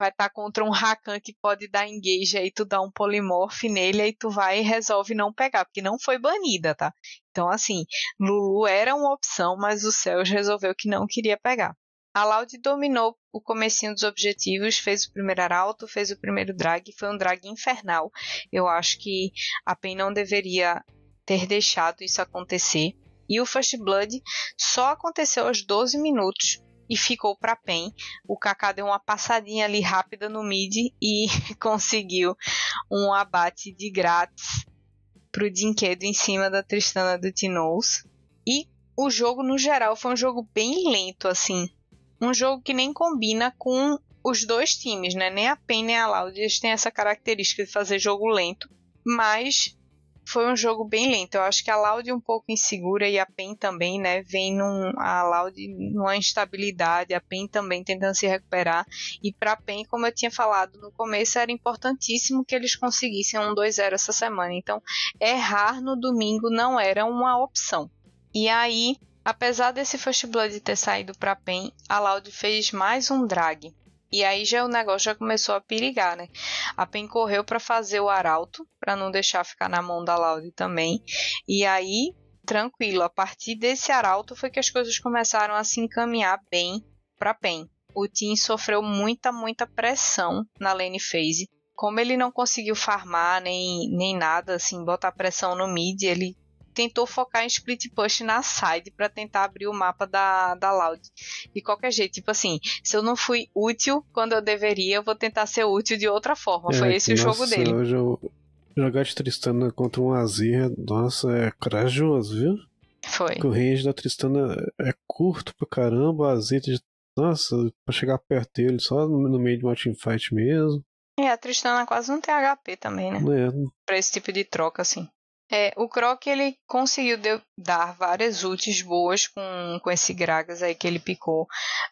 vai estar tá contra um Rakan que pode dar engage, aí tu dá um polimorph nele, aí tu vai e resolve não pegar, porque não foi banida, tá? Então, assim, Lulu era uma opção, mas o Céus resolveu que não queria pegar. A Loud dominou o comecinho dos objetivos, fez o primeiro arauto, fez o primeiro drag, foi um drag infernal. Eu acho que a PEN não deveria ter deixado isso acontecer. E o First Blood só aconteceu aos 12 minutos e ficou para PEN. O Kaká deu uma passadinha ali rápida no mid e [LAUGHS] conseguiu um abate de grátis pro Dinquedo em cima da Tristana do Tinous. E o jogo no geral foi um jogo bem lento assim um jogo que nem combina com os dois times, né? Nem a PEN nem a Loud eles têm essa característica de fazer jogo lento, mas foi um jogo bem lento. Eu acho que a Loud um pouco insegura e a PEN também, né? Vem num, a Loud numa instabilidade, a PEN também tentando se recuperar. E para PEN, como eu tinha falado no começo, era importantíssimo que eles conseguissem um 2-0 essa semana. Então, errar no domingo não era uma opção. E aí, Apesar desse First Blood ter saído para PEN, a Loud fez mais um drag. E aí já o negócio já começou a perigar, né? A PEN correu para fazer o arauto, para não deixar ficar na mão da Loud também. E aí, tranquilo, a partir desse arauto foi que as coisas começaram a se encaminhar bem para PEN. O Team sofreu muita, muita pressão na lane phase. Como ele não conseguiu farmar nem, nem nada, assim, botar pressão no mid, ele tentou focar em split push na side para tentar abrir o mapa da, da Loud. De qualquer jeito, tipo assim, se eu não fui útil quando eu deveria, eu vou tentar ser útil de outra forma. É, Foi esse nossa, o jogo dele. Hoje eu, jogar de Tristana contra um Azir, nossa, é corajoso, viu? Foi. o range da Tristana é curto pra caramba, o Azir, nossa, pra chegar perto dele, só no meio de uma teamfight mesmo. É, a Tristana quase não tem HP também, né? É. Pra esse tipo de troca, assim. É, o Croc ele conseguiu dar várias ults boas com, com esse Gragas aí que ele picou,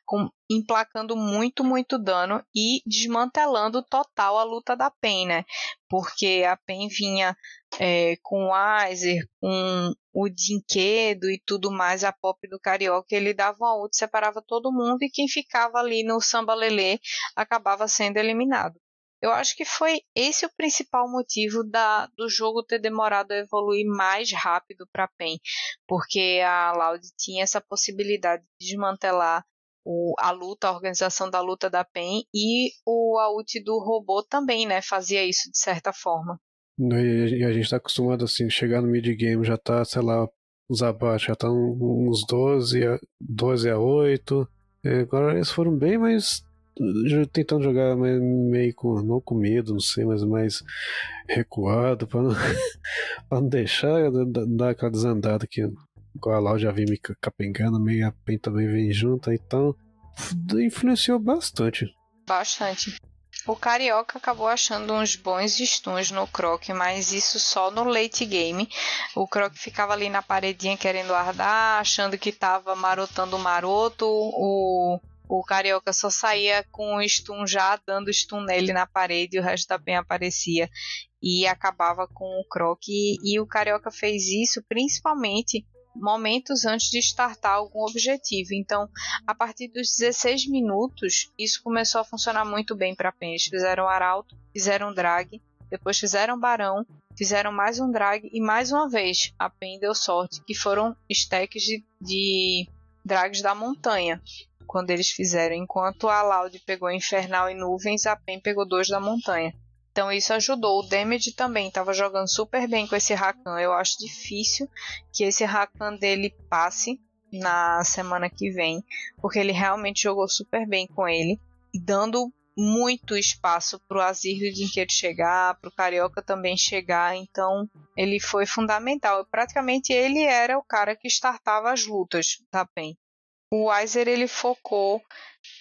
com, emplacando muito, muito dano e desmantelando total a luta da PEN, né? Porque a PEN vinha é, com o Aizer, com o Dinquedo e tudo mais, a pop do Carioca, ele dava uma ult, separava todo mundo e quem ficava ali no samba lelê acabava sendo eliminado. Eu acho que foi esse o principal motivo da, do jogo ter demorado a evoluir mais rápido para PEN, porque a Loud tinha essa possibilidade de desmantelar o, a luta, a organização da luta da PEN e o a ult do robô também, né, fazia isso de certa forma. E a gente está acostumado assim, chegar no mid game já tá, sei lá, os abaixo já estão uns 12 a, 12 a 8. É, agora eles foram bem mais tentando jogar meio com, não com medo, não sei, mas mais recuado, pra não, [LAUGHS] pra não deixar dar aquela desandada que igual a Lau já vem me capengando, meio a PEN também vem junto, então influenciou bastante. Bastante. O Carioca acabou achando uns bons stuns no Croc, mas isso só no late game. O Croc ficava ali na paredinha querendo ardar, achando que tava marotando o maroto. O, o Carioca só saía com o stun já, dando stun nele na parede e o resto da penha aparecia e acabava com o Croc. E, e o Carioca fez isso principalmente momentos antes de startar algum objetivo. Então, a partir dos 16 minutos, isso começou a funcionar muito bem para a PEN. Eles fizeram arauto, fizeram drag, depois fizeram barão, fizeram mais um drag e mais uma vez a PEN deu sorte, que foram stacks de, de drags da montanha. Quando eles fizeram, enquanto a Loud pegou Infernal e Nuvens, a PEN pegou dois da montanha. Então isso ajudou. O Damage também estava jogando super bem com esse Rakan. Eu acho difícil que esse Rakan dele passe na semana que vem, porque ele realmente jogou super bem com ele, dando muito espaço para o Azir do Dinqueiro chegar, para o Carioca também chegar, então ele foi fundamental. Praticamente ele era o cara que startava as lutas da PEN. O Weiser ele focou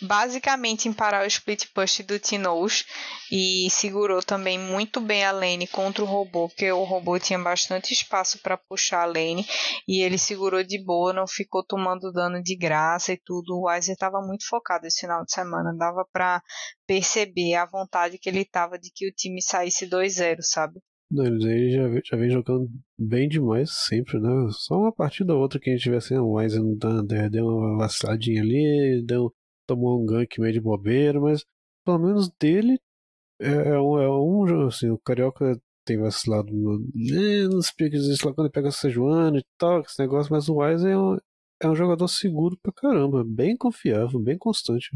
basicamente em parar o split push do Tinoz e segurou também muito bem a lane contra o robô, porque o robô tinha bastante espaço para puxar a lane e ele segurou de boa, não ficou tomando dano de graça e tudo. O Weiser estava muito focado esse final de semana, dava para perceber a vontade que ele estava de que o time saísse 2-0, sabe? Não, ele já, vem, já vem jogando bem demais sempre, né? Só uma partida ou outra que a gente tivesse assim, mais no Thunder, deu uma vaciladinha ali, deu, tomou um gank meio de bobeira, mas pelo menos dele é, é um, é um assim, o Carioca tem vacilado né, nos piques lá quando ele pega a Sejuani e tal, esse negócio, mas o Wise é um, é um jogador seguro pra caramba, bem confiável, bem constante.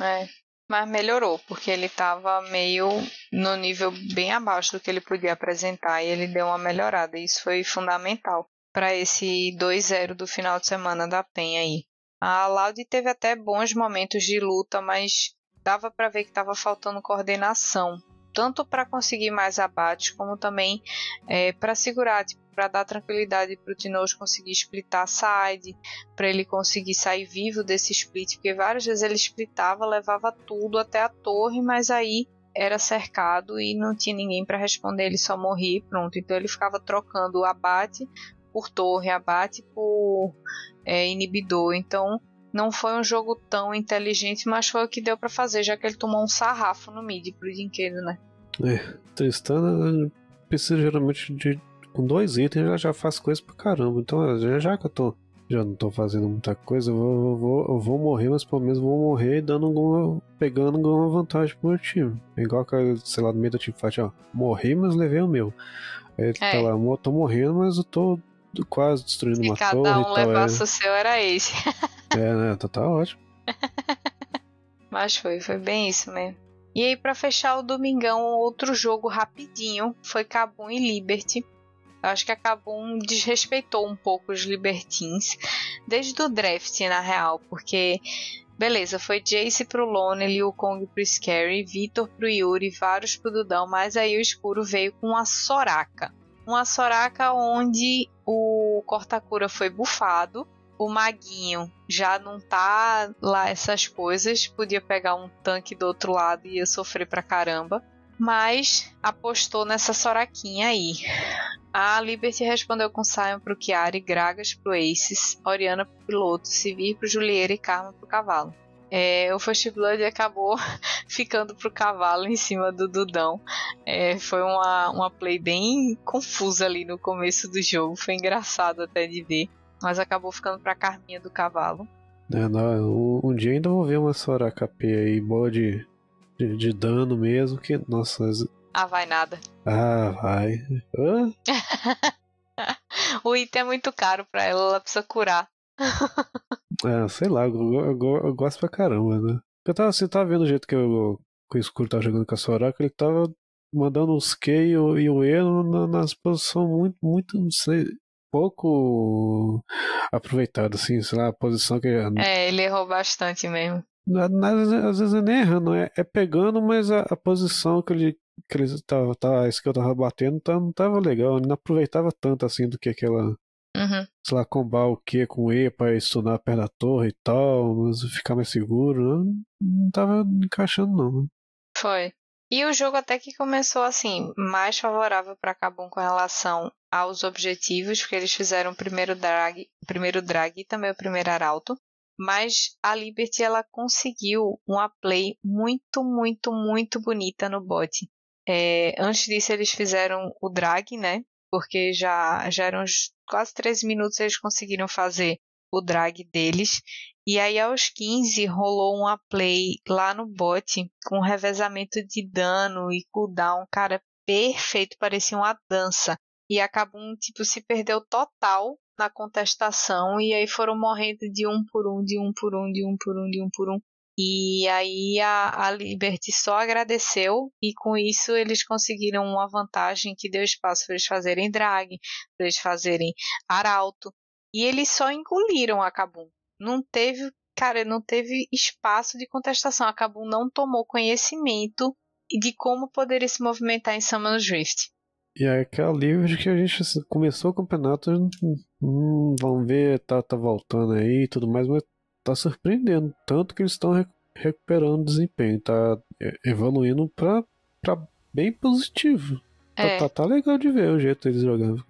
É, mas melhorou, porque ele estava meio no nível bem abaixo do que ele podia apresentar e ele deu uma melhorada. E isso foi fundamental para esse 2-0 do final de semana da Penha aí. A Laude teve até bons momentos de luta, mas dava para ver que estava faltando coordenação tanto para conseguir mais abates, como também é, para segurar, tipo, para dar tranquilidade para o Tinoz conseguir splitar side, para ele conseguir sair vivo desse split, porque várias vezes ele splitava, levava tudo até a torre, mas aí era cercado e não tinha ninguém para responder, ele só morria e pronto. Então ele ficava trocando o abate por torre, abate por é, inibidor. Então não foi um jogo tão inteligente, mas foi o que deu para fazer, já que ele tomou um sarrafo no mid pro Dinquedo, né? É, Tristana precisa geralmente de. Com dois itens ela já faz coisa pra caramba. Então, já, já que eu tô. Já não tô fazendo muita coisa, eu vou, eu vou, eu vou morrer, mas pelo menos vou morrer dando alguma. pegando alguma vantagem pro meu time. É igual que, sei lá, no meio da teamfight, ó. Morri, mas levei o meu. Aí é. tá lá, tô morrendo, mas eu tô quase destruindo uma cada torre. Cada um levasse é. o seu era esse. é, né? Tá, tá ótimo. [LAUGHS] Mas foi, foi bem isso mesmo. E aí, para fechar o domingão, outro jogo rapidinho foi Cabum e Liberty. Eu acho que a Cabum desrespeitou um pouco os Libertins desde o draft, na real, porque beleza, foi Jace pro Lone, Liu Kong pro Scary, Vitor pro Yuri, vários pro Dudão, mas aí o escuro veio com a Soraka. Uma Soraka onde o Cortacura foi bufado o maguinho já não tá lá essas coisas, podia pegar um tanque do outro lado e ia sofrer pra caramba. Mas apostou nessa soraquinha aí. A Liberty respondeu com Sion pro Chiari, Gragas pro Aces, Oriana pro piloto, Sivir pro Julieira e Karma pro cavalo. É, o First Blood acabou [LAUGHS] ficando pro cavalo em cima do Dudão. É, foi uma, uma play bem confusa ali no começo do jogo, foi engraçado até de ver mas acabou ficando pra Carminha do cavalo. É, não, um, dia ainda vou ver uma Soraka P aí, boa de, de, de, dano mesmo, que, nossa... Ah, vai nada. [LAUGHS] Ah, vai. o item é muito caro pra ela, ela precisa curar. é, [LAUGHS] sei lá, eu, eu, eu, gosto pra caramba, né? Eu tava, você tava vendo o jeito que, eu, que o escuro tava jogando com a Soraka, ele tava mandando os K e o, e o E nas posições muito, muito, não sei, pouco aproveitado, assim, sei lá, a posição que. É, ele errou bastante mesmo. às vezes é nem errando, é, é pegando, mas a, a, posição que ele que ele tava, tava, isso que eu tava batendo tá, não tava legal, ele não aproveitava tanto assim do que aquela uhum. sei lá, combar o que com E para estudar perto da torre e tal, mas ficar mais seguro, não, não tava encaixando não. Foi. E o jogo até que começou assim, mais favorável para Kabum com relação aos objetivos, porque eles fizeram o primeiro drag, primeiro drag e também o primeiro arauto. Mas a Liberty ela conseguiu uma play muito, muito, muito bonita no bot. É, antes disso eles fizeram o drag, né? Porque já, já eram quase 13 minutos eles conseguiram fazer o drag deles. E aí aos 15 rolou uma play lá no bot com revezamento de dano e cooldown, cara, perfeito, parecia uma dança. E acabou, tipo, se perdeu total na contestação e aí foram morrendo de um por um, de um por um, de um por um, de um por um. E aí a, a Liberty só agradeceu e com isso eles conseguiram uma vantagem que deu espaço para eles fazerem drag, para eles fazerem arauto. E eles só engoliram a Kabum. Não teve, cara, não teve espaço de contestação. A Kabum não tomou conhecimento de como poderia se movimentar em Summon's Rift. E é aquela livre que a gente começou o campeonato, hum, vamos ver, tá, tá voltando aí e tudo mais, mas tá surpreendendo. Tanto que eles estão re recuperando desempenho, tá evoluindo pra, pra bem positivo. Tá, é. Tá, tá, tá, legal de ver o jeito eles jogando.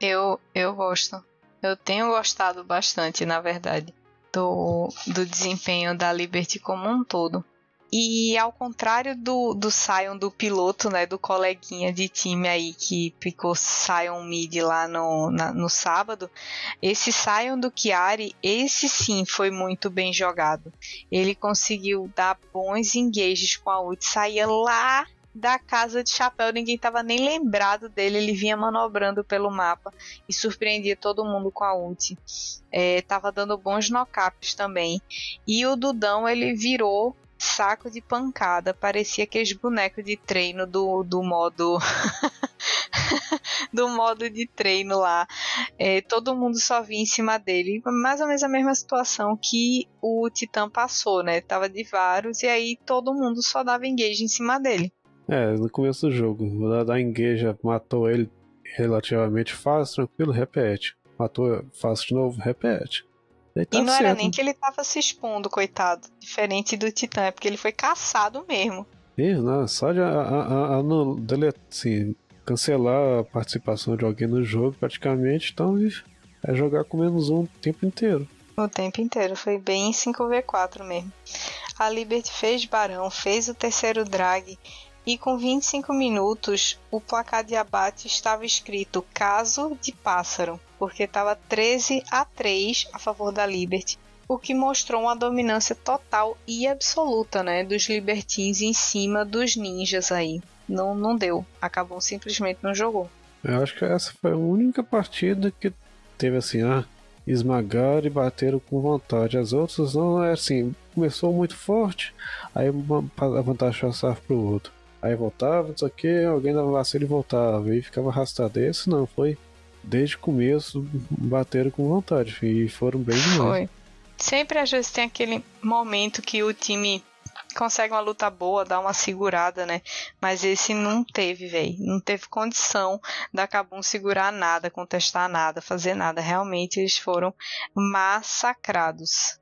Eu, eu gosto. Eu tenho gostado bastante, na verdade, do, do desempenho da Liberty como um todo. E ao contrário do, do Sion do piloto, né, do coleguinha de time aí que ficou Sion mid lá no, na, no sábado, esse Sion do Chiari, esse sim foi muito bem jogado. Ele conseguiu dar bons engages com a ult, saía lá da casa de chapéu, ninguém estava nem lembrado dele, ele vinha manobrando pelo mapa e surpreendia todo mundo com a ult. É, tava dando bons knockups também. E o Dudão ele virou saco de pancada. Parecia aqueles bonecos de treino do, do modo. [LAUGHS] do modo de treino lá. É, todo mundo só vinha em cima dele. Mais ou menos a mesma situação que o Titã passou, né? Tava de vários e aí todo mundo só dava engage em cima dele. É, no começo do jogo. O da engage matou ele relativamente fácil, tranquilo, repete. Matou fácil de novo, repete. Tá e não certo. era nem que ele tava se expondo, coitado. Diferente do Titã, é porque ele foi caçado mesmo. Isso, não, só de a, a, a, no, dele, assim, cancelar a participação de alguém no jogo, praticamente, então é jogar com menos um o tempo inteiro. O tempo inteiro, foi bem 5v4 mesmo. A Liberty fez Barão, fez o terceiro drag e com 25 minutos o placar de abate estava escrito caso de pássaro, porque estava 13 a 3 a favor da Liberty, o que mostrou uma dominância total e absoluta né, dos Libertines em cima dos ninjas aí. Não, não deu, acabou simplesmente não jogou. Eu acho que essa foi a única partida que teve assim, ah, esmagaram e bateram com vontade. As outras não, é assim, começou muito forte, aí a vantagem passava para o outro. Aí voltava, não sei o que, alguém dava vacilo e voltava. E ficava arrastado. Esse não, foi desde o começo, bateram com vontade. E foram bem demais. Foi. Sempre às vezes tem aquele momento que o time consegue uma luta boa, dá uma segurada, né? Mas esse não teve, velho. Não teve condição da Kabum segurar nada, contestar nada, fazer nada. Realmente eles foram massacrados.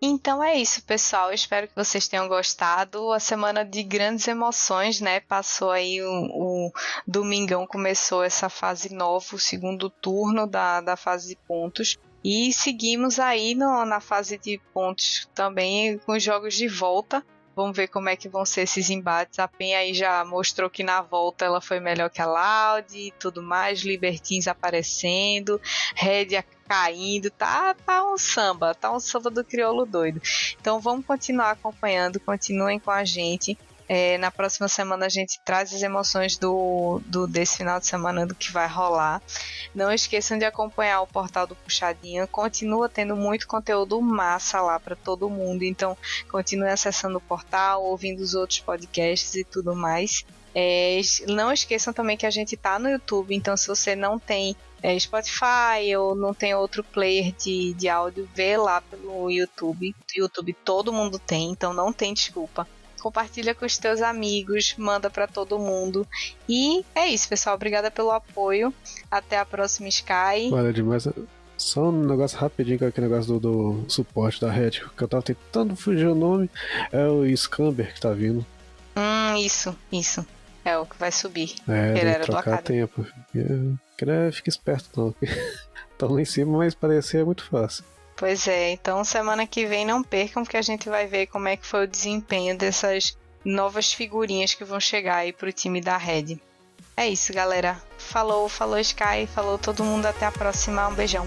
Então é isso, pessoal. Espero que vocês tenham gostado. A semana de grandes emoções, né? Passou aí o, o domingão, começou essa fase nova, o segundo turno da, da fase de pontos. E seguimos aí no, na fase de pontos também com os jogos de volta. Vamos ver como é que vão ser esses embates. A Pen aí já mostrou que na volta ela foi melhor que a Loud e tudo mais. Libertins aparecendo, Red caindo, tá, tá um samba, tá um samba do crioulo doido. Então vamos continuar acompanhando, continuem com a gente. É, na próxima semana a gente traz as emoções do, do desse final de semana do que vai rolar. Não esqueçam de acompanhar o portal do Puxadinho. Continua tendo muito conteúdo massa lá para todo mundo. Então continue acessando o portal, ouvindo os outros podcasts e tudo mais. É, não esqueçam também que a gente tá no YouTube, então se você não tem é, Spotify ou não tem outro player de, de áudio, vê lá pelo YouTube. YouTube todo mundo tem, então não tem desculpa. Compartilha com os teus amigos, manda para todo mundo. E é isso, pessoal. Obrigada pelo apoio. Até a próxima Sky. Valeu demais. Só um negócio rapidinho com aquele negócio do, do suporte da Red, que eu tava tentando fugir o nome. É o Scamber que tá vindo. Hum, isso, isso. É o que vai subir. É, Ele era trocar tempo. É, fica esperto não. Estão [LAUGHS] lá em cima, mas parecer é muito fácil. Pois é, então semana que vem não percam, porque a gente vai ver como é que foi o desempenho dessas novas figurinhas que vão chegar aí pro time da Red. É isso, galera. Falou, falou Sky, falou todo mundo, até a próxima. Um beijão.